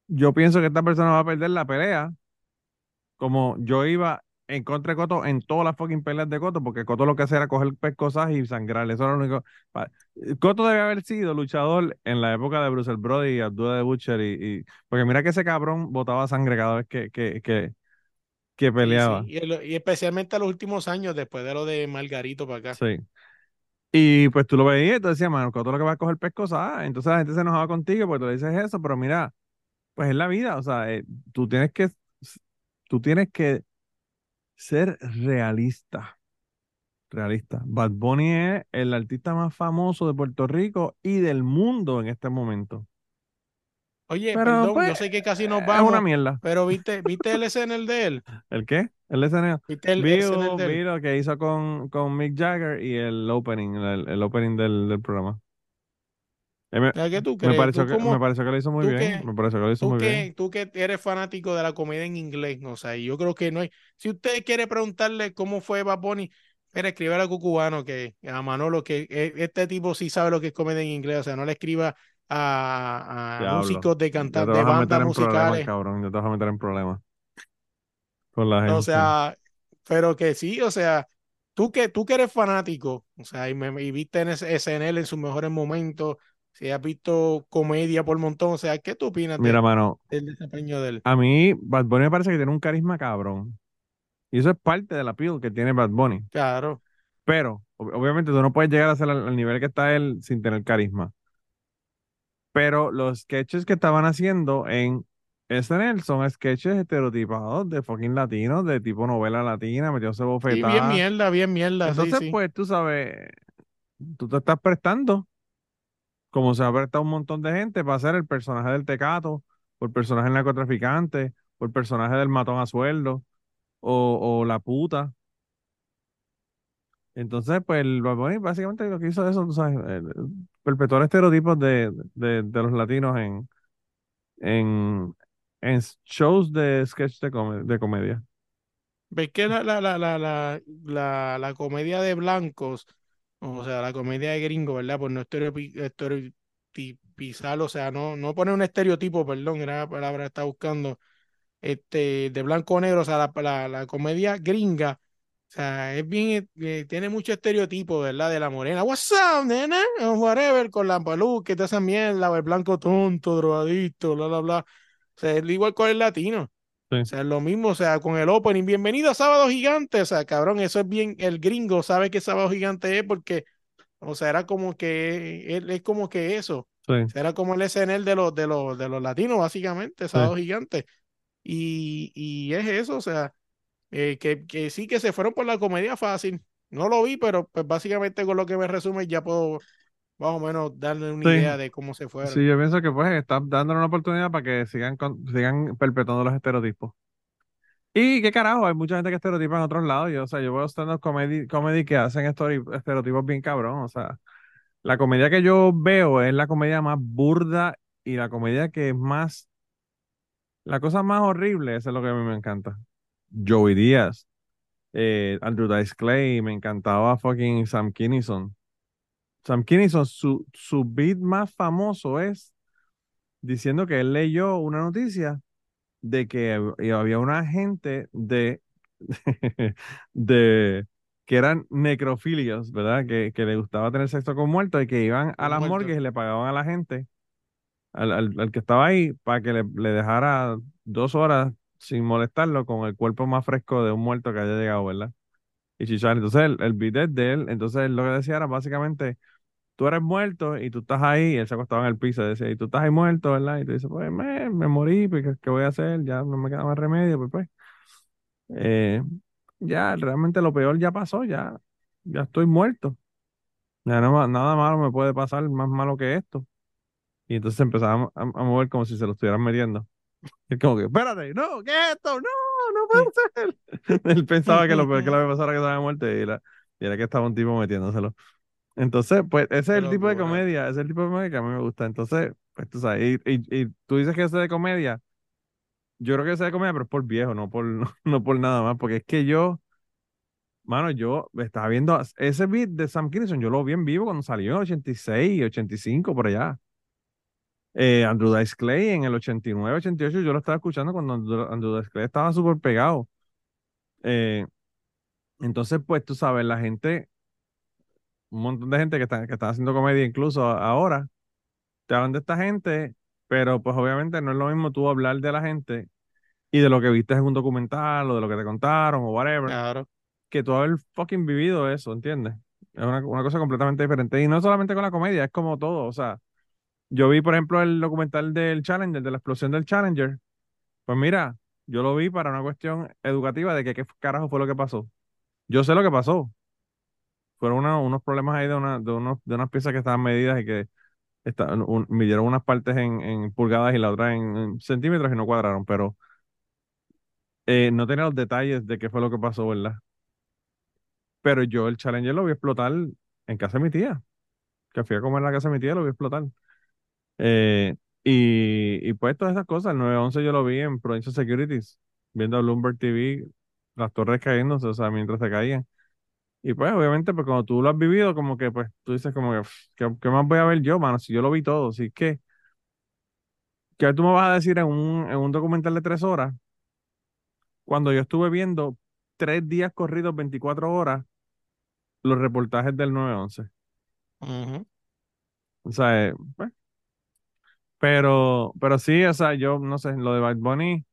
yo pienso que esta persona va a perder la pelea, como yo iba en contra de Coto en todas las fucking peleas de Coto, porque Coto lo que hacía era coger pescosas y sangrar. Eso era lo único. Coto debe haber sido luchador en la época de Bruce Brody y Abdullah de Butcher. Y, porque mira que ese cabrón botaba sangre cada vez que, que, que, que peleaba. Y, especialmente a los últimos años, después de lo de Margarito para acá. Sí. Y pues tú lo veías y tú decías, mano, Coto lo que va a coger pescosas. Entonces la gente se enojaba contigo porque tú le dices eso, pero mira, pues es la vida. O sea, eh, tú tienes que. Tú tienes que ser realista. Realista. Bad Bunny es el artista más famoso de Puerto Rico y del mundo en este momento. Oye, perdón, yo pues, sé que casi nos vamos. Es una mierda. Pero viste, ¿viste el SNL de él? ¿El qué? El SNL. ¿Viste el, vi, lo que hizo con, con Mick Jagger y el opening, el, opening del, del programa. Me, ¿Qué tú crees? Me pareció, que, me pareció que lo hizo muy bien. me pareció que lo hizo muy bien. Tú que eres fanático de la comedia en inglés, o sea, yo creo que no hay. Si usted quiere preguntarle cómo fue Bad Bunny, mira, escribe a Cucubano, que a Manolo, que e, este tipo sí sabe lo que es comedia en inglés, o sea, no le escriba a, a músicos de cantar, de bandas musicales. cabrón, yo te vas a meter en problemas con la gente. O sea, pero que sí, o sea, tú que, tú que eres fanático, o sea, y, me, y viste en ese SNL en sus mejores momentos, si has visto comedia por montón, o sea, ¿qué tú opinas Mira, mano, del desempeño de él? A mí, Bad Bunny me parece que tiene un carisma cabrón. Y eso es parte de la appeal que tiene Bad Bunny. Claro. Pero, obviamente, tú no puedes llegar a ser al, nivel que está él sin tener carisma. Pero los sketches que estaban haciendo en SNL son sketches estereotipados de fucking latinos, de tipo novela latina, metióse bofetada. Sí, bien mierda, bien mierda. Entonces, pues, tú sabes, tú te estás prestando como se ha prestado un montón de gente para hacer el personaje del tecato, o el personaje del narcotraficante, o el personaje del matón a sueldo, o, la puta. Entonces, pues el básicamente lo que hizo eso, ¿sabes? perpetuar estereotipos de, de, los latinos en, en, en shows de sketch de, de comedia. ¿Ves que la, la, la, la comedia de blancos O sea, la comedia de gringo, ¿verdad? Por no estereotipizar, o sea, no, no poner un estereotipo, perdón, era la palabra que estaba buscando, este, de blanco o negro, o sea, la, la, comedia gringa, o sea, es bien, eh, tiene mucho estereotipo, ¿verdad? De la morena, what's up, nena, whatever, con la peluca, toda esa mierda, el blanco tonto, drogadito, bla, bla, bla. O sea, es igual con el latino. O sea, es lo mismo, o sea, con el opening, bienvenido a Sábado Gigante, o sea, cabrón, eso es bien, el gringo sabe que Sábado Gigante es porque, o sea, era como que, es, es como que eso, era como el SNL de los, de los, de los latinos, básicamente, Sábado Gigante, y, y es eso, o sea, eh, que, que sí que se fueron por la comedia fácil, no lo vi, pero pues básicamente con lo que me resume ya puedo más o menos darle una idea de cómo se fueron. Sí, yo pienso que pues están dándole una oportunidad para que sigan, sigan perpetuando los estereotipos. Y qué carajo, hay mucha gente que estereotipa en otros lados. Yo, o sea, yo veo stand-up comedy, comedy que hacen estereotipos bien cabrón. O sea, la comedia que yo veo es la comedia más burda y la comedia que es más. La cosa más horrible, eso es lo que a mí me encanta. Joey Díaz, eh, Andrew Dice Clay, me encantaba fucking Sam Kinison. Sam Kinison, su, su beat más famoso es diciendo que él leyó una noticia de que había una gente de, de que eran necrofilios, ¿verdad? Que, que le gustaba tener sexo con muertos y que iban a las morgues y le pagaban a la gente, al, al, que estaba ahí, para que le, le, dejara dos horas sin molestarlo con el cuerpo más fresco de un muerto que haya llegado, ¿verdad? Y chichar. Entonces el, el de él, entonces lo que decía era básicamente tú eres muerto y tú estás ahí, y él se acostaba en el piso y decía, y tú estás ahí muerto, ¿verdad? Y tú dices, pues me, me morí, pues, ¿qué, voy a hacer? Ya no me queda más remedio, pues pues. Eh, ya, realmente lo peor ya pasó, ya, ya estoy muerto. Ya no, nada malo me puede pasar, más malo que esto. Y entonces empezaba a, mover como si se lo estuvieran metiendo. Y como que, espérate, no, ¿qué es esto? No, no puede ser. Él pensaba que lo peor que le había pasado era que estaba muerto y era, y era que estaba un tipo metiéndoselo. Entonces, pues ese es el tipo de comedia, ese es el tipo de comedia que a mí me gusta. Entonces, pues tú sabes, y, y, y tú dices que ese de comedia, yo creo que ese de comedia, pero es por viejo, no por, no, por nada más, porque es que yo, mano, yo estaba viendo ese beat de Sam Kinison, yo lo vi en vivo cuando salió en 86, 85, por allá. Eh, Andrew Dice Clay en el 89, 88, yo lo estaba escuchando cuando Andrew, Dice Clay estaba súper pegado. Eh, entonces, pues tú sabes, la gente un montón de gente que está, que está haciendo comedia incluso ahora, te hablan de esta gente, pero pues obviamente no es lo mismo tú hablar de la gente y de lo que viste en un documental o de lo que te contaron o whatever, claro. que tú haber fucking vivido eso, ¿entiendes? Es una, una, cosa completamente diferente. Y no solamente con la comedia, es como todo. O sea, yo vi, por ejemplo, el documental del Challenger, de la explosión del Challenger. Pues mira, yo lo vi para una cuestión educativa de que qué carajo fue lo que pasó. Yo sé lo que pasó, fueron unos problemas ahí de, una, de, unos, de unas piezas que estaban medidas y que estaban, midieron unas partes en, en, pulgadas y la otra en, centímetros y no cuadraron, pero eh, no tenía los detalles de qué fue lo que pasó, ¿verdad? Pero yo el Challenger lo vi explotar en casa de mi tía, que fui a comer en la casa de mi tía, lo vi explotar. Eh, y, y pues todas esas cosas, el 911 yo lo vi en Provincial Securities, viendo a Bloomberg TV, las torres cayéndose, o sea, mientras se caían. Y pues, obviamente, pues cuando tú lo has vivido, como que, pues, tú dices como que, ¿qué, más voy a ver yo, mano? Si yo lo vi todo, así que, ¿qué tú me vas a decir en un, en un documental de tres horas? Cuando yo estuve viendo tres días corridos, 24 horas, los reportajes del 911. O sea, eh, pues, pero, pero sí, o sea, yo no sé, lo de Bad Bunny,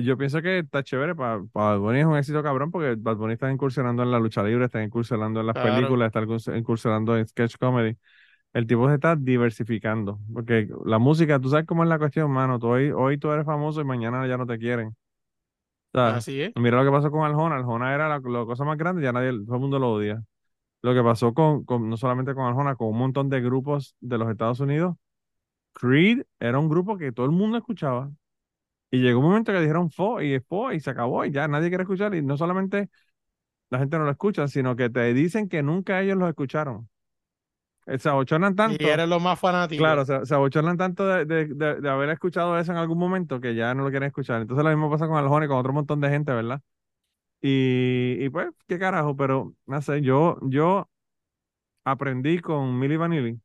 yo pienso que está chévere para Bad Bunny es un éxito cabrón porque Bad Bunny está incursionando en la lucha libre, está incursionando en las películas, está incursionando en sketch comedy. El tipo se está diversificando porque la música, tú sabes cómo es la cuestión, mano. Tú hoy, hoy tú eres famoso y mañana ya no te quieren. Así es. Mira lo que pasó con Arjona. Arjona era la, cosa más grande, ya nadie, todo el mundo lo odia. Lo que pasó con, con no solamente con Arjona, con un montón de grupos de los Estados Unidos. Creed era un grupo que todo el mundo escuchaba. Y llegó un momento que dijeron fo y fo y se acabó y ya nadie quiere escuchar. Y no solamente la gente no lo escucha, sino que te dicen que nunca ellos lo escucharon. Eh, se abochornan tanto. Y eres lo más fanático. Claro, se, se abochornan tanto de, de, de, haber escuchado eso en algún momento que ya no lo quieren escuchar. Entonces lo mismo pasa con Aljona y con otro montón de gente, ¿verdad? Y, y pues, qué carajo, pero no sé, yo, yo aprendí con Milli Vanilli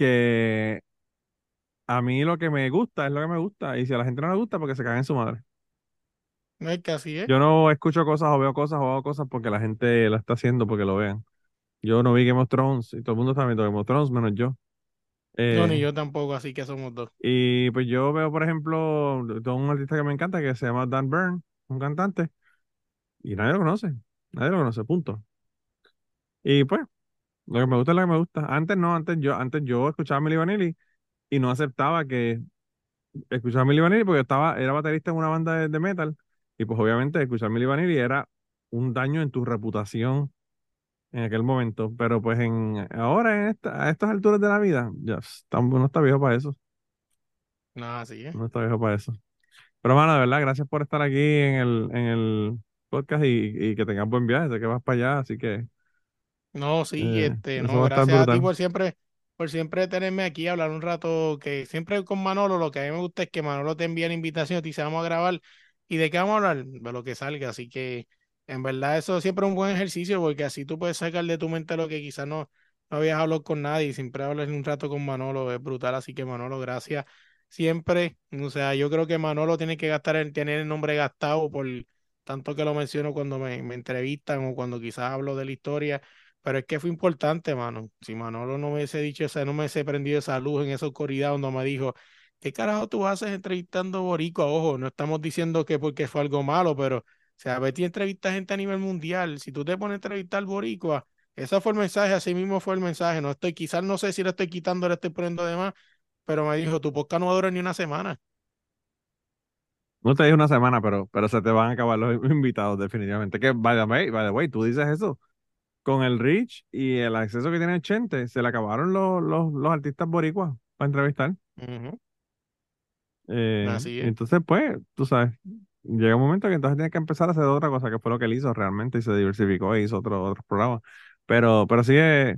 que a mí lo que me gusta es lo que me gusta. Y si a la gente no le gusta, porque se caga en su madre. No es que así es. Yo no escucho cosas o veo cosas o hago cosas porque la gente lo está haciendo porque lo vean. Yo no vi Game of Thrones y todo el mundo está viendo Game of Thrones, menos yo. No, ni Eh, yo tampoco, así que somos dos. y pues yo veo, por ejemplo, de un artista que me encanta que se llama Dan Byrne, un cantante, y nadie lo conoce. Nadie lo conoce, punto. Y pues, lo que me gusta es lo que me gusta. Antes no, antes yo, antes yo escuchaba a Milli Vanilli y no aceptaba que escuchaba a Milli Vanilli porque estaba, era baterista en una banda de, de metal y pues obviamente escuchar a Milli Vanilli era un daño en tu reputación en aquel momento, pero pues en ahora en esta, a estas alturas de la vida, ya está, uno está viejo para eso, No, así es. uno está viejo para eso. Pero mano, de verdad, gracias por estar aquí en el, en el podcast y, y que tengas buen viaje, sé que vas para allá, así que No, sí, eh, este, no, a gracias a ti por siempre, por siempre tenerme aquí a hablar un rato, que siempre con Manolo, lo que a mí me gusta es que Manolo te envía la invitación, y te dice, vamos a grabar, ¿y de qué vamos a hablar? De lo que salga, así que en verdad eso siempre es un buen ejercicio, porque así tú puedes sacar de tu mente lo que quizás no, no habías hablado con nadie, y siempre hablas un rato con Manolo, es brutal, así que Manolo, gracias siempre, o sea, yo creo que Manolo tiene que gastar el, tener el nombre gastado por tanto que lo menciono cuando me, me entrevistan o cuando quizás hablo de la historia pero es que fue importante, mano. Si Manolo no me hubiese dicho esa, no me hubiese prendido esa luz en esa oscuridad donde me dijo, ¿qué carajo tú haces entrevistando boricua? Ojo, no estamos diciendo que porque fue algo malo, pero, o sea, Betty entrevista gente a nivel mundial. Si tú te pones a entrevistar boricua, ese fue el mensaje, así mismo fue el mensaje. No estoy, quizás no sé si le estoy quitando, le estoy poniendo de más, pero me dijo, tu podcast no va a durar ni una semana. No te dije una semana, pero, pero se te van a acabar los invitados definitivamente. Que, by the way, by the way, tú dices eso. Con el reach y el acceso que tiene Chente, se le acabaron los, los, los artistas boricuas para entrevistar. Eh, Así es. entonces, pues, tú sabes, llega un momento que entonces tienes que empezar a hacer otra cosa, que fue lo que él hizo realmente, y se diversificó e hizo otro, otros programas. Pero, pero sí, eh,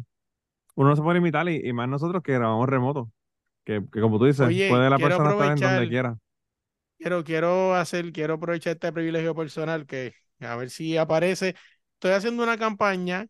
uno no se puede limitar, y, y más nosotros que grabamos remoto, que, que como tú dices, Oye, puede la persona estar en donde quiera. quiero, quiero hacer, quiero aprovechar este privilegio personal que a ver si aparece. Estoy haciendo una campaña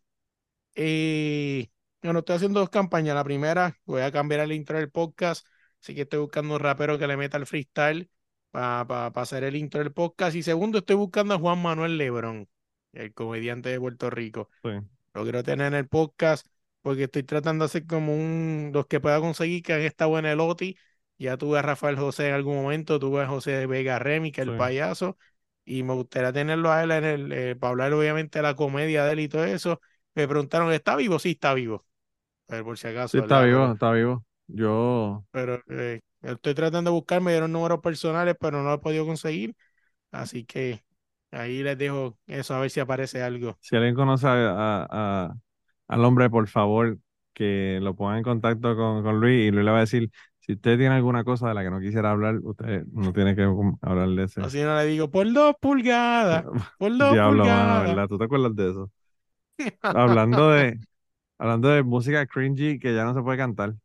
Eh, bueno, estoy haciendo dos campañas. La primera, voy a cambiar el intro del podcast, así que estoy buscando un rapero que le meta el freestyle para hacer el intro del podcast. Y segundo, estoy buscando a Juan Manuel Lebrón, el comediante de Puerto Rico. Sí. Lo quiero tener en el podcast porque estoy tratando de hacer como un, los que pueda conseguir que han estado en el OTI. Ya tuve a Rafael José en algún momento, tuve a José Vega Remy, que es el payaso, y me gustaría tenerlo a él en el, eh, para hablar obviamente de la comedia de él y todo eso. Me preguntaron, ¿está vivo? Sí, está vivo. A ver, por si acaso, Sí, está ¿verdad? vivo, está vivo. Yo, pero eh, estoy tratando de buscar, me dieron números personales, pero no lo he podido conseguir. Así que ahí les dejo eso, a ver si aparece algo. si alguien conoce a, a- a- al hombre, por favor, que lo ponga en contacto con, con Luis, y Luis le va a decir, si usted tiene alguna cosa de la que no quisiera hablar, usted no tiene que hablar de ese. O si no le digo, por dos pulgadas, por dos Diablo, mano, pulgadas. ¿verdad? ¿Tú te acuerdas de eso? Hablando de, hablando de música cringy que ya no se puede cantar.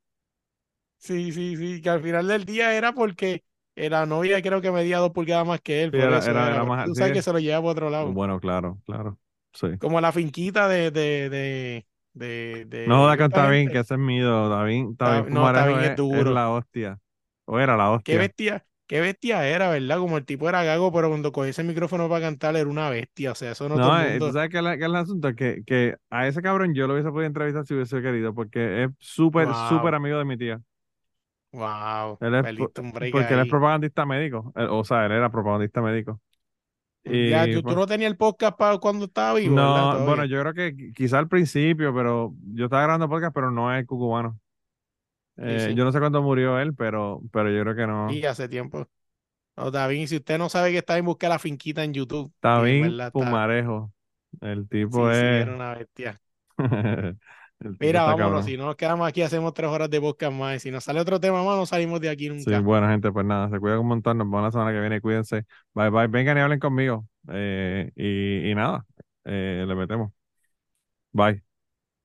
Sí, sí, sí, que al final del día era porque la novia creo que medía dos pulgadas más que él, Sí, por era, eso era, más, tú sí, sabes que se lo lleva por otro lado. bueno, claro, claro, sí. Como la finquita de, de, de, de, de No con Tabín, gente. que ese es mío, Tabín, Ta- Tabín no, es duro. la hostia, o era la Qué hostia. bestia, qué bestia era, ¿verdad? Como el tipo era gago, pero cuando cogía ese micrófono para cantar era una bestia. O sea, eso no todo No, el eh, tú sabes que es el asunto, que, que a ese cabrón yo lo hubiese podido entrevistar si hubiese querido, porque es súper, súper Wow, amigo de mi tía. wow. Él es, porque él es propagandista médico, o sea, él era propagandista médico. Ya, Y tú, tú no tenías el podcast para cuando estaba vivo, no, bueno, yo creo que qui- quizá al principio, pero yo estaba grabando podcast, pero no es cucubano. Eh, sí. yo no sé cuándo murió él, pero, pero yo creo que no. Sí, hace tiempo. No, David, si usted no sabe que está en busca de la finquita en YouTube, está. Pumarejo, el tipo sí, es, era una bestia. Mira, vámonos, cabrón. si no nos quedamos aquí, hacemos tres horas de podcast más. Y si nos sale otro tema más, no salimos de aquí Sí, nunca. bueno, gente, pues nada, se cuidan un montón. Nos vemos la semana que viene. Cuídense. Bye, bye. Vengan y hablen conmigo. Eh, y, y nada, eh, le metemos. Bye.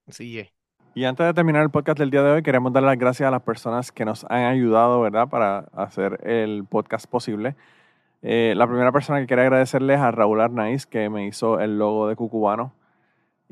Sí, es. Y antes de terminar el podcast del día de hoy, queremos dar las gracias a las personas que nos han ayudado, ¿verdad?, para hacer el podcast posible. Eh, la primera persona que quería agradecerles a Raúl Arnaiz, que me hizo el logo de Cucubano.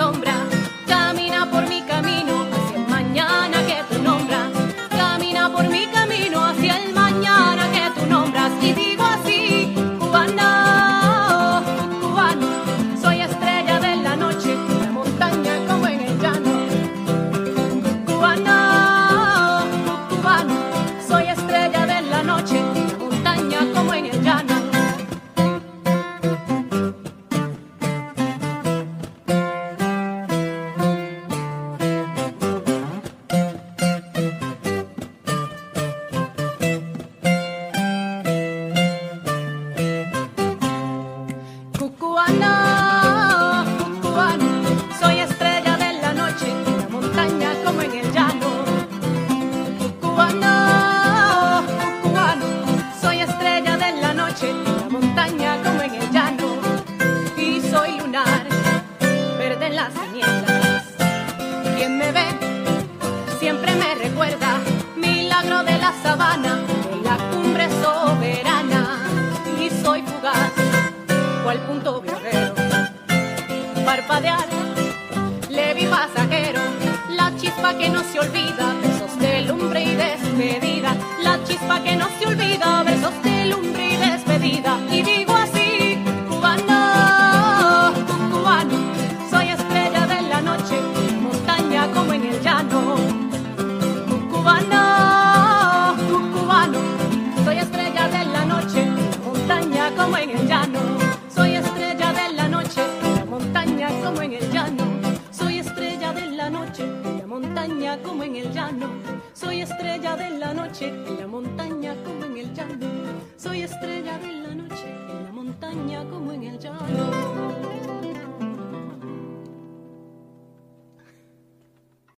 en